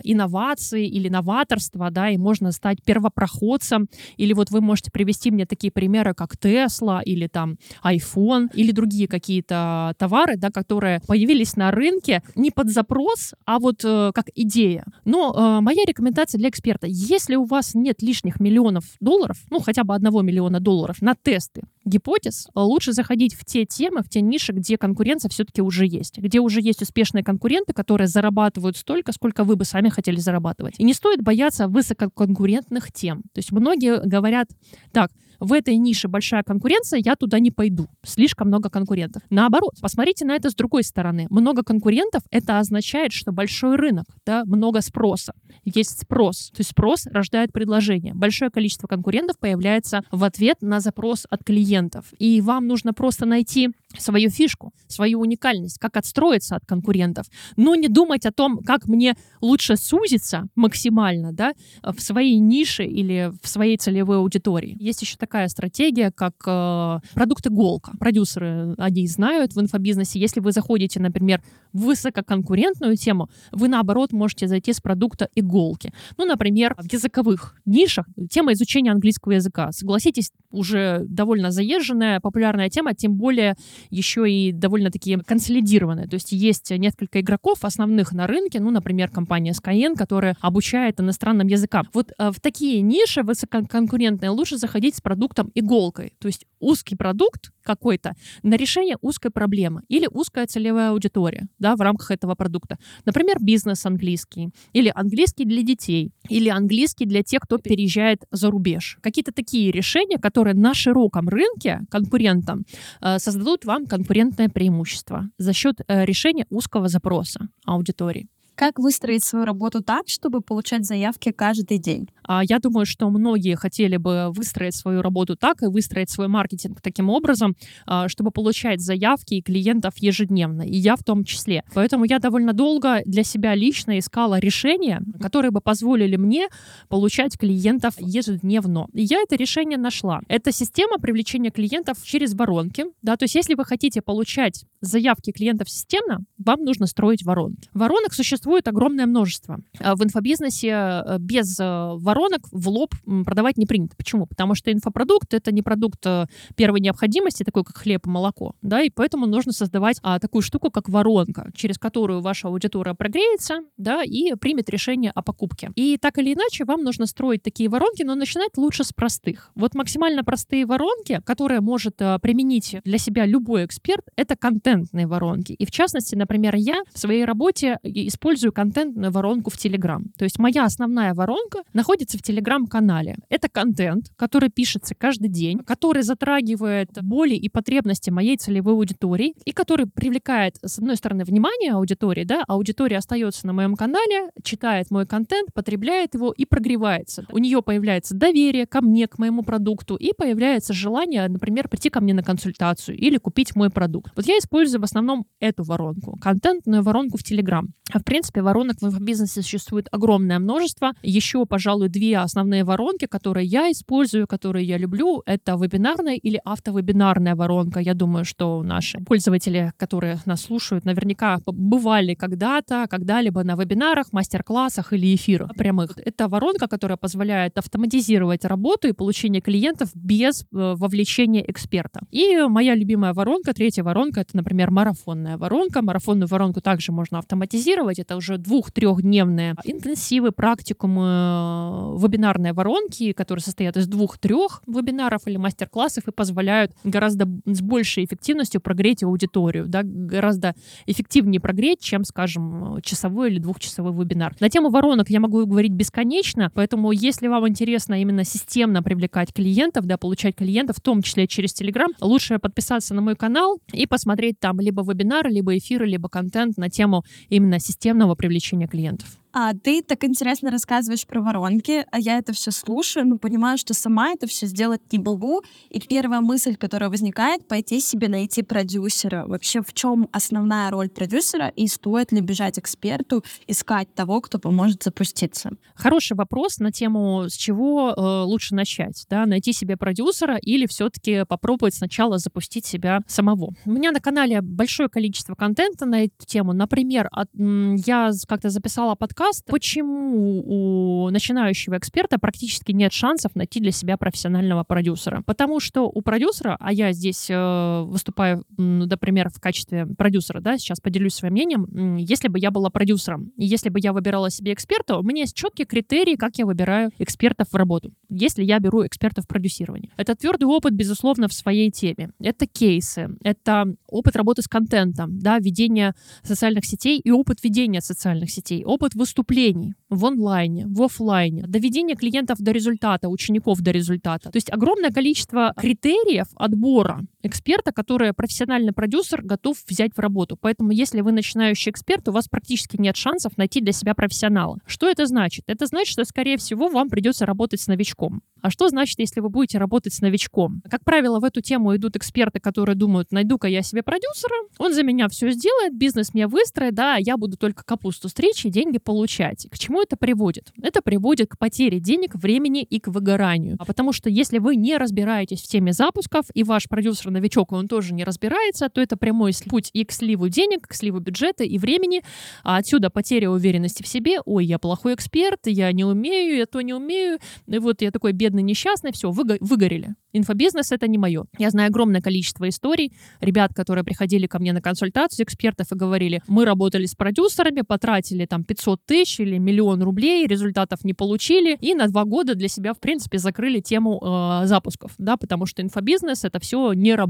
инновации или новаторство, да, и можно стать первопроходцем, или вот вы можете привести мне такие примеры, как Tesla или там iPhone, или другие какие-то товары, да, которые появились на рынке не под запрос, а вот э, как идея. Но э, моя рекомендация для эксперта, если у вас нет лишних миллионов долларов, ну, хотя бы одного миллиона долларов на тесты, гипотез, лучше заходить в те темы, в те ниши, где конкуренция все-таки уже есть, где уже есть успешные конкуренты, которые зарабатывают столько, сколько вы бы сами хотели зарабатывать. И не стоит бояться высококонкурентных тем. То есть многие говорят, так, в этой нише большая конкуренция, я туда не пойду. Слишком много конкурентов. Наоборот, посмотрите на это с другой стороны. Много конкурентов — это означает, что большой рынок, да, много спроса. Есть спрос. То есть спрос рождает предложение. Большое количество конкурентов появляется в ответ на запрос от клиентов. И вам нужно просто найти свою фишку, свою уникальность, как отстроиться от конкурентов, но не думать о том, как мне лучше сузиться максимально да, в своей нише или в своей целевой аудитории. Есть еще такая стратегия, как э, продукт иголка. Продюсеры, они знают в инфобизнесе, если вы заходите, например, в высококонкурентную тему, вы, наоборот, можете зайти с продукта иголки. Ну, например, в языковых нишах тема изучения английского языка. Согласитесь, уже довольно заезженная, популярная тема, тем более еще и довольно-таки консолидированная. То есть есть несколько игроков основных на рынке, ну, например, компания Skyeng, которая обучает иностранным языкам. Вот э, в такие ниши высококонкурентные лучше заходить с продуктом иголкой. То есть узкий продукт какой-то на решение узкой проблемы или узкая целевая аудитория да, в рамках этого продукта. Например, бизнес английский или английский для детей или английский для тех, кто переезжает за рубеж. Какие-то такие решения, которые на широком рынке конкурентам э, создадут вам конкурентное преимущество за счет э, решения узкого запроса аудитории. Как выстроить свою работу так, чтобы получать заявки каждый день? А я думаю, что многие хотели бы выстроить свою работу так и выстроить свой маркетинг таким образом, а, чтобы получать заявки и клиентов ежедневно, и я в том числе. Поэтому я довольно долго для себя лично искала решения, которые бы позволили мне получать клиентов ежедневно. И я это решение нашла. Это система привлечения клиентов через воронки. Да, то есть если вы хотите получать заявки клиентов системно, вам нужно строить воронки. Воронок существует существует огромное множество. А в инфобизнесе э, без э, воронок в лоб продавать не принято. Почему? Потому что инфопродукт — это не продукт э, первой необходимости, такой как хлеб и молоко, да, и поэтому нужно создавать а, такую штуку, как воронка, через которую ваша аудитория прогреется, да, и примет решение о покупке. И так или иначе вам нужно строить такие воронки, но начинать лучше с простых. Вот максимально простые воронки, которые может применить для себя любой эксперт, это контентные воронки. И в частности, например, я в своей работе использую использую контентную воронку в Telegram. То есть моя основная воронка находится в Telegram-канале. Это контент, который пишется каждый день, который затрагивает боли и потребности моей целевой аудитории и который привлекает, с одной стороны, внимание аудитории, да, аудитория остается на моем канале, читает мой контент, потребляет его и прогревается. У нее появляется доверие ко мне, к моему продукту, и появляется желание, например, прийти ко мне на консультацию или купить мой продукт. Вот я использую в основном эту воронку, контентную воронку в Telegram. А в принципе, принципе, воронок в инфобизнесе существует огромное множество. Еще, пожалуй, две основные воронки, которые я использую, которые я люблю, это вебинарная или автовебинарная воронка. Я думаю, что наши пользователи, которые нас слушают, наверняка бывали когда-то, когда-либо на вебинарах, мастер-классах или эфирах прямых. Это воронка, которая позволяет автоматизировать работу и получение клиентов без э, вовлечения эксперта. И моя любимая воронка, третья воронка, это, например, марафонная воронка. Марафонную воронку также можно автоматизировать. Это уже двух-трехдневные интенсивы, практикумы, э, вебинарные воронки, которые состоят из двух-трех вебинаров или мастер-классов и позволяют гораздо с большей эффективностью прогреть аудиторию, да, гораздо эффективнее прогреть, чем, скажем, часовой или двухчасовой вебинар. На тему воронок я могу говорить бесконечно, поэтому если вам интересно именно системно привлекать клиентов, да, получать клиентов, в том числе через Telegram, лучше подписаться на мой канал и посмотреть там либо вебинары, либо эфиры, либо контент на тему именно системного эффективного привлечения клиентов. А ты так интересно рассказываешь про воронки, а я это все слушаю, но понимаю, что сама это все сделать не могу. И первая мысль, которая возникает, пойти себе найти продюсера. Вообще, в чем основная роль продюсера и стоит ли бежать эксперту, искать того, кто поможет запуститься? Хороший вопрос на тему, с чего э, лучше начать, да, найти себе продюсера или все-таки попробовать сначала запустить себя самого. У меня на канале большое количество контента на эту тему. Например, от, я как-то записала подкаст подкаст. Почему у начинающего эксперта практически нет шансов найти для себя профессионального продюсера? Потому что у продюсера, а я здесь э, выступаю, например, в качестве продюсера, да, сейчас поделюсь своим мнением, если бы я была продюсером, если бы я выбирала себе эксперта, у меня есть четкие критерии, как я выбираю экспертов в работу, если я беру экспертов в продюсировании. Это твердый опыт, безусловно, в своей теме. Это кейсы, это опыт работы с контентом, да, ведение социальных сетей и опыт ведения социальных сетей, опыт выступлений в онлайне, в офлайне, доведение клиентов до результата, учеников до результата. То есть огромное количество критериев отбора эксперта, который профессиональный продюсер готов взять в работу. Поэтому если вы начинающий эксперт, у вас практически нет шансов найти для себя профессионала. Что это значит? Это значит, что, скорее всего, вам придется работать с новичком. А что значит, если вы будете работать с новичком? Как правило, в эту тему идут эксперты, которые думают, найду-ка я себе продюсера, он за меня все сделает, бизнес мне выстроит, да, я буду только капусту стричь и деньги получать. К чему это приводит? Это приводит к потере денег, времени и к выгоранию. А потому что если вы не разбираетесь в теме запусков, и ваш продюсер новичок, он тоже не разбирается, то это прямой путь и к сливу денег, к сливу бюджета и времени, а отсюда потеря уверенности в себе. Ой, я плохой эксперт, я не умею, я то не умею, и вот я такой бедный, несчастный, все, выго- выгорели. Инфобизнес — это не мое. Я знаю огромное количество историй, ребят, которые приходили ко мне на консультацию, экспертов, и говорили, мы работали с продюсерами, потратили там 500 тысяч или миллион рублей, результатов не получили, и на два года для себя, в принципе, закрыли тему э, запусков, да, потому что инфобизнес — это все не работает.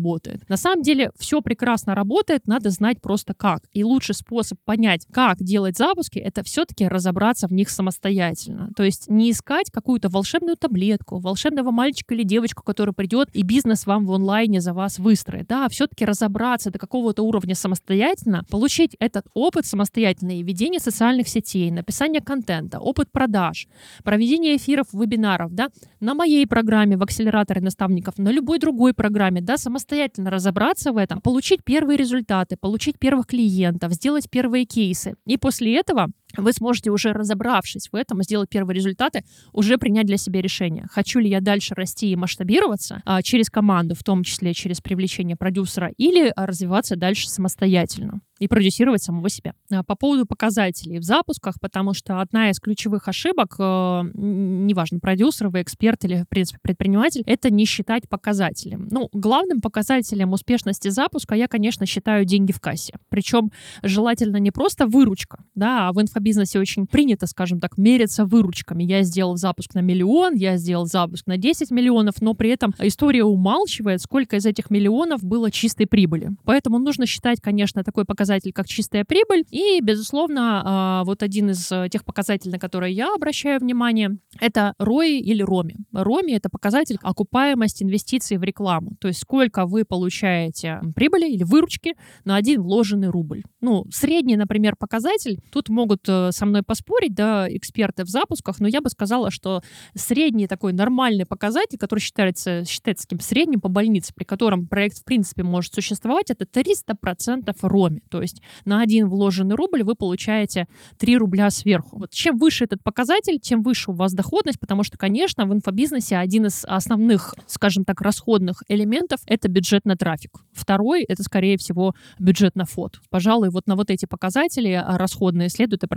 На самом деле все прекрасно работает, надо знать просто как. И лучший способ понять, как делать запуски, это все-таки разобраться в них самостоятельно. То есть не искать какую-то волшебную таблетку, волшебного мальчика или девочку, который придет и бизнес вам в онлайне за вас выстроит. Да, все-таки разобраться до какого-то уровня самостоятельно, получить этот опыт самостоятельно и ведение социальных сетей, написание контента, опыт продаж, проведение эфиров, вебинаров, да, на моей программе в акселераторе наставников, на любой другой программе, да, самостоятельно разобраться в этом, получить первые результаты, получить первых клиентов, сделать первые кейсы. И после этого вы сможете уже разобравшись в этом, сделать первые результаты, уже принять для себя решение, хочу ли я дальше расти и масштабироваться а, через команду, в том числе через привлечение продюсера, или развиваться дальше самостоятельно и продюсировать самого себя. А, по поводу показателей в запусках, потому что одна из ключевых ошибок, э, неважно, продюсер, вы эксперт или, в принципе, предприниматель, это не считать показатели. Ну, главным показателем успешности запуска я, конечно, считаю деньги в кассе. Причем желательно не просто выручка, да, а в инфобизнесе очень принято, скажем так, мериться выручками. Я сделал запуск на миллион, я сделал запуск на 10 миллионов, но при этом история умалчивает, сколько из этих миллионов было чистой прибыли. Поэтому нужно считать, конечно, такой показатель как чистая прибыль. И, безусловно, а, вот один из э, тех показателей, на которые я обращаю внимание, это ROI или ROMI. ROMI — это показатель окупаемость инвестиций в рекламу. То есть сколько вы получаете прибыли или выручки на один вложенный рубль. Ну, средний, например, показатель, тут могут со мной поспорить, да, эксперты в запусках, но я бы сказала, что средний такой нормальный показатель, который считается, считается таким средним по больнице, при котором проект в принципе может существовать, это 300% роми. То есть на один вложенный рубль вы получаете 3 рубля сверху. Вот чем выше этот показатель, тем выше у вас доходность, потому что, конечно, в инфобизнесе один из основных, скажем так, расходных элементов — это бюджет на трафик. Второй — это, скорее всего, бюджет на фот. Пожалуй, вот на вот эти показатели а, расходные следует обращать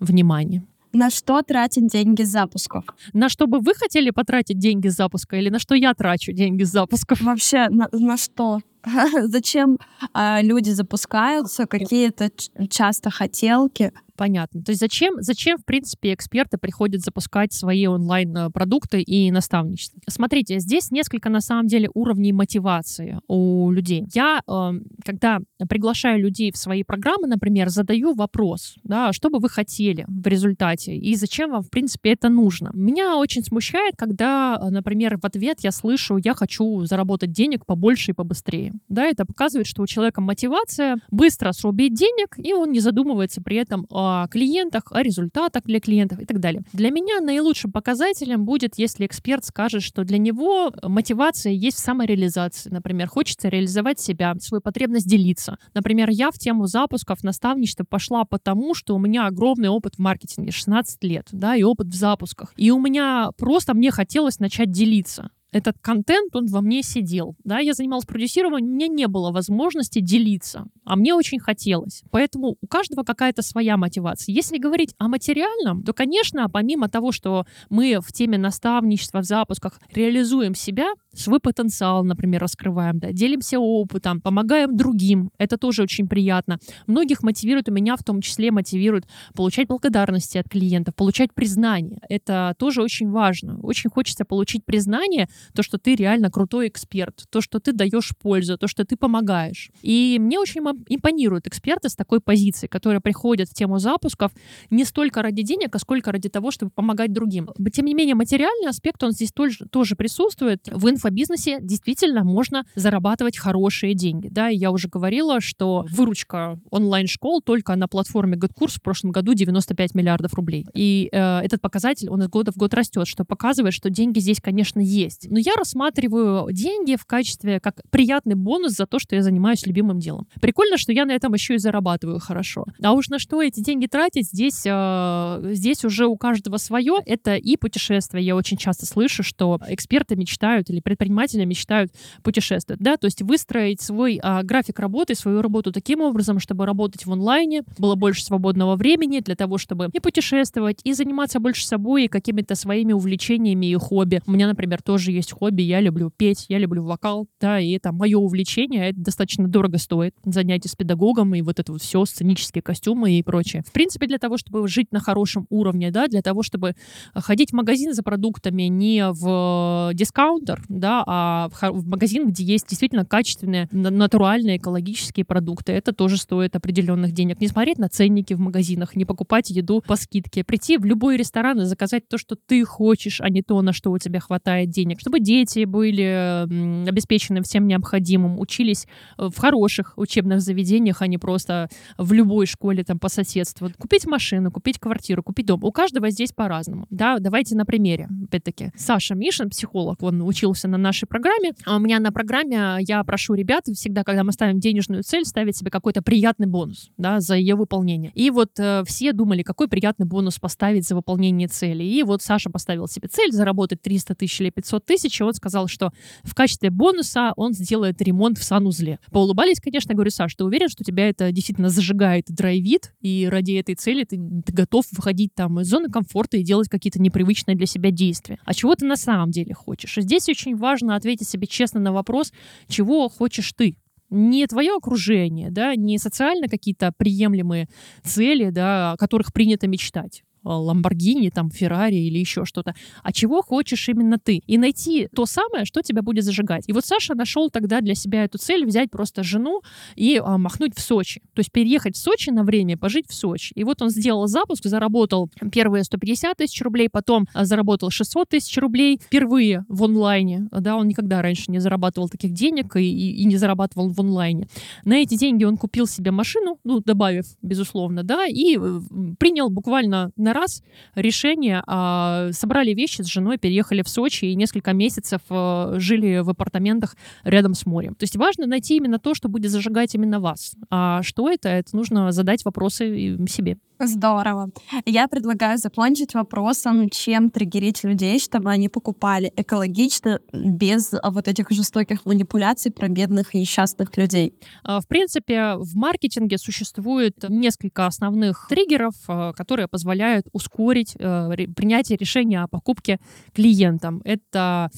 внимание. На что тратить деньги с запусков? На что бы вы хотели потратить деньги с запуска или на что я трачу деньги с запусков? Вообще, на, на что? [LAUGHS] Зачем э, люди запускаются, какие-то часто хотелки? Понятно. То есть зачем, зачем, в принципе, эксперты приходят запускать свои онлайн-продукты и наставничество? Смотрите, здесь несколько, на самом деле, уровней мотивации у людей. Я, э, когда приглашаю людей в свои программы, например, задаю вопрос, да, что бы вы хотели в результате и зачем вам, в принципе, это нужно. Меня очень смущает, когда, например, в ответ я слышу, я хочу заработать денег побольше и побыстрее. Да, это показывает, что у человека мотивация быстро срубить денег, и он не задумывается при этом о клиентах, о результатах для клиентов и так далее. Для меня наилучшим показателем будет, если эксперт скажет, что для него мотивация есть в самореализации. Например, хочется реализовать себя, свою потребность делиться. Например, я в тему запусков наставничества пошла потому, что у меня огромный опыт в маркетинге, 16 лет, да, и опыт в запусках. И у меня просто мне хотелось начать делиться этот контент, он во мне сидел. Да, я занималась продюсированием, у меня не было возможности делиться а мне очень хотелось. Поэтому у каждого какая-то своя мотивация. Если говорить о материальном, то, конечно, помимо того, что мы в теме наставничества, в запусках реализуем себя, свой потенциал, например, раскрываем, да, делимся опытом, помогаем другим, это тоже очень приятно. Многих мотивирует, у меня в том числе мотивирует получать благодарности от клиентов, получать признание. Это тоже очень важно. Очень хочется получить признание, то, что ты реально крутой эксперт, то, что ты даешь пользу, то, что ты помогаешь. И мне очень импонируют эксперты с такой позиции, которые приходят в тему запусков не столько ради денег, а сколько ради того, чтобы помогать другим. Тем не менее, материальный аспект, он здесь тоже, тоже присутствует. В инфобизнесе действительно можно зарабатывать хорошие деньги. Да, и я уже говорила, что выручка онлайн-школ только на платформе GetCourse в прошлом году 95 миллиардов рублей. И э, этот показатель, он из года в год растет, что показывает, что деньги здесь, конечно, есть. Но я рассматриваю деньги в качестве как приятный бонус за то, что я занимаюсь любимым делом. Прикольно, что я на этом еще и зарабатываю хорошо. А уж на что эти деньги тратить, здесь, э, здесь уже у каждого свое. Это и путешествия. Я очень часто слышу, что эксперты мечтают или предприниматели мечтают путешествовать. Да? То есть выстроить свой э, график работы, свою работу таким образом, чтобы работать в онлайне, было больше свободного времени для того, чтобы и путешествовать, и заниматься больше собой, и какими-то своими увлечениями и хобби. У меня, например, тоже есть хобби. Я люблю петь, я люблю вокал, да, и это мое увлечение. Это достаточно дорого стоит. Занятия с педагогом и вот это вот все, сценические костюмы и прочее. В принципе, для того, чтобы жить на хорошем уровне, да, для того, чтобы ходить в магазин за продуктами не в дискаунтер, да, а в магазин, где есть действительно качественные, натуральные, экологические продукты. Это тоже стоит определенных денег. Не смотреть на ценники в магазинах, не покупать еду по скидке. Прийти в любой ресторан и заказать то, что ты хочешь, а не то, на что у тебя хватает денег. Чтобы дети были обеспечены всем необходимым, учились в хороших учебных заведениях, а не просто в любой школе там по соседству. Купить машину, купить квартиру, купить дом. У каждого здесь по-разному. Да, давайте на примере. Опять-таки, Саша Мишин, психолог, он учился на нашей программе. А у меня на программе я прошу ребят всегда, когда мы ставим денежную цель, ставить себе какой-то приятный бонус да, за ее выполнение. И вот э, все думали, какой приятный бонус поставить за выполнение цели. И вот Саша поставил себе цель заработать 300 тысяч или 500 тысяч, и он сказал, что в качестве бонуса он сделает ремонт в санузле. Поулыбались, конечно, говорю, Саш, ты уверен, что тебя это действительно зажигает, драйвит, и ради этой цели ты, ты готов выходить там из зоны комфорта и делать какие-то непривычные для себя действия. А чего ты на самом деле хочешь? И здесь очень важно ответить себе честно на вопрос, чего хочешь ты не твое окружение, да, не социально какие-то приемлемые цели, да, о которых принято мечтать. Ламборгини, там, Феррари или еще что-то, а чего хочешь именно ты. И найти то самое, что тебя будет зажигать. И вот Саша нашел тогда для себя эту цель взять просто жену и а, махнуть в Сочи. То есть переехать в Сочи на время, пожить в Сочи. И вот он сделал запуск, заработал первые 150 тысяч рублей, потом а, заработал 600 тысяч рублей впервые в онлайне. Да, он никогда раньше не зарабатывал таких денег и, и, и не зарабатывал в онлайне. На эти деньги он купил себе машину, ну, добавив, безусловно, да, и э, принял буквально на раз решение, а, собрали вещи с женой, переехали в Сочи и несколько месяцев а, жили в апартаментах рядом с морем. То есть важно найти именно то, что будет зажигать именно вас. А что это? Это нужно задать вопросы себе. Здорово. Я предлагаю закончить вопросом, чем триггерить людей, чтобы они покупали экологично, без вот этих жестоких манипуляций про бедных и несчастных людей. В принципе, в маркетинге существует несколько основных триггеров, которые позволяют ускорить э, принятие решения о покупке клиентам. Это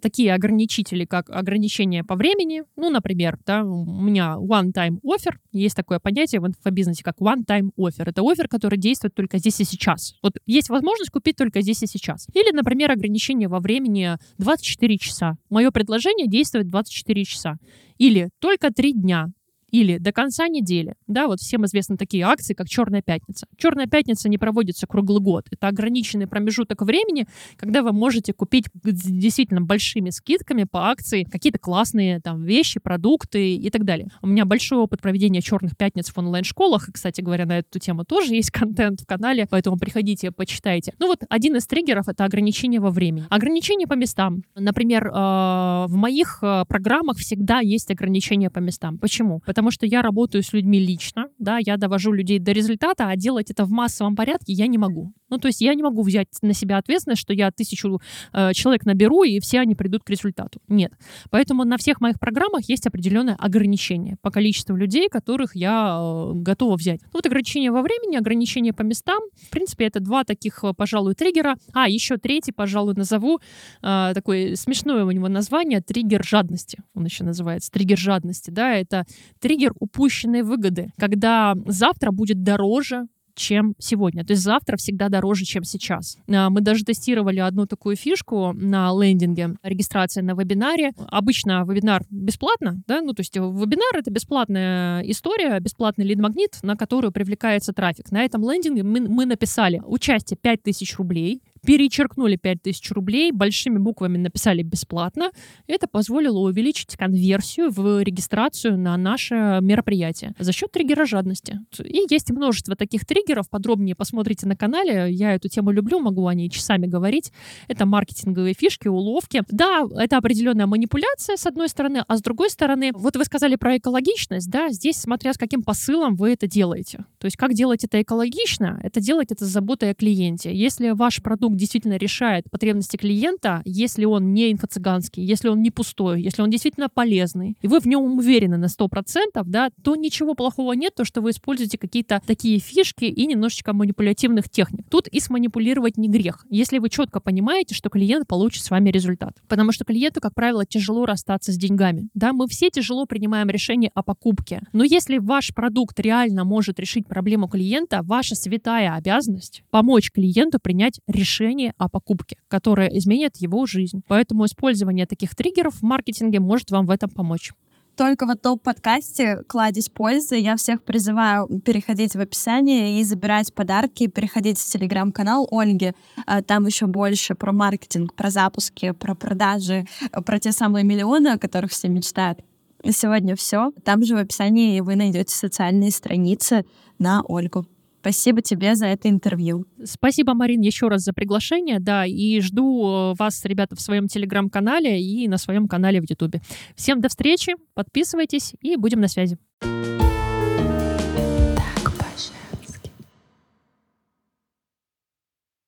такие ограничители, как ограничение по времени. Ну, например, да, у меня one-time offer. Есть такое понятие в инфобизнесе, как one-time offer. Это офер, который действует только здесь и сейчас. Вот есть возможность купить только здесь и сейчас. Или, например, ограничение во времени 24 часа. Мое предложение действует 24 часа. Или только 3 дня или до конца недели. Да, вот всем известны такие акции, как Черная пятница. Черная пятница не проводится круглый год. Это ограниченный промежуток времени, когда вы можете купить действительно большими скидками по акции какие-то классные там вещи, продукты и так далее. У меня большой опыт проведения черных пятниц в онлайн-школах. И, кстати говоря, на эту тему тоже есть [LAUGHS] контент в канале, поэтому приходите, почитайте. Ну вот один из триггеров — это ограничение во времени. Ограничение по местам. Например, э, в моих э, программах всегда есть ограничения по местам. Почему? Потому что я работаю с людьми лично, да, я довожу людей до результата, а делать это в массовом порядке я не могу. Ну, то есть я не могу взять на себя ответственность, что я тысячу э, человек наберу, и все они придут к результату. Нет. Поэтому на всех моих программах есть определенное ограничение по количеству людей, которых я э, готова взять. Ну, вот ограничение во времени, ограничение по местам. В принципе, это два таких, э, пожалуй, триггера. А, еще третий, пожалуй, назову. Э, такое смешное у него название — триггер жадности. Он еще называется. Триггер жадности, да, это триггер упущенной выгоды. Когда завтра будет дороже, чем сегодня. То есть завтра всегда дороже, чем сейчас. А, мы даже тестировали одну такую фишку на лендинге, регистрация на вебинаре. Обычно вебинар бесплатно, да, ну то есть вебинар — это бесплатная история, бесплатный лид-магнит, на которую привлекается трафик. На этом лендинге мы, мы написали участие 5000 рублей, перечеркнули 5000 рублей, большими буквами написали бесплатно. Это позволило увеличить конверсию в регистрацию на наше мероприятие за счет триггера жадности. И есть множество таких триггеров, подробнее посмотрите на канале. Я эту тему люблю, могу о ней часами говорить. Это маркетинговые фишки, уловки. Да, это определенная манипуляция, с одной стороны, а с другой стороны, вот вы сказали про экологичность, да, здесь смотря с каким посылом вы это делаете. То есть как делать это экологично? Это делать это с заботой о клиенте. Если ваш продукт действительно решает потребности клиента, если он не инфо-цыганский, если он не пустой, если он действительно полезный, и вы в нем уверены на 100%, да, то ничего плохого нет, то, что вы используете какие-то такие фишки и немножечко манипулятивных техник. Тут и сманипулировать не грех, если вы четко понимаете, что клиент получит с вами результат. Потому что клиенту, как правило, тяжело расстаться с деньгами. Да, мы все тяжело принимаем решение о покупке. Но если ваш продукт реально может решить проблему клиента, ваша святая обязанность помочь клиенту принять решение решение о покупке, которое изменит его жизнь. Поэтому использование таких триггеров в маркетинге может вам в этом помочь только в топ-подкасте «Кладезь пользы» я всех призываю переходить в описание и забирать подарки, переходить в телеграм-канал Ольги. А, там еще больше про маркетинг, про запуски, про продажи, про те самые миллионы, о которых все мечтают. И сегодня все. Там же в описании вы найдете социальные страницы на Ольгу. Спасибо тебе за это интервью. Спасибо, Марин, еще раз за приглашение. Да, и жду э, вас, ребята, в своем телеграм-канале и на своем канале в Ютубе. Всем до встречи, подписывайтесь и будем на связи.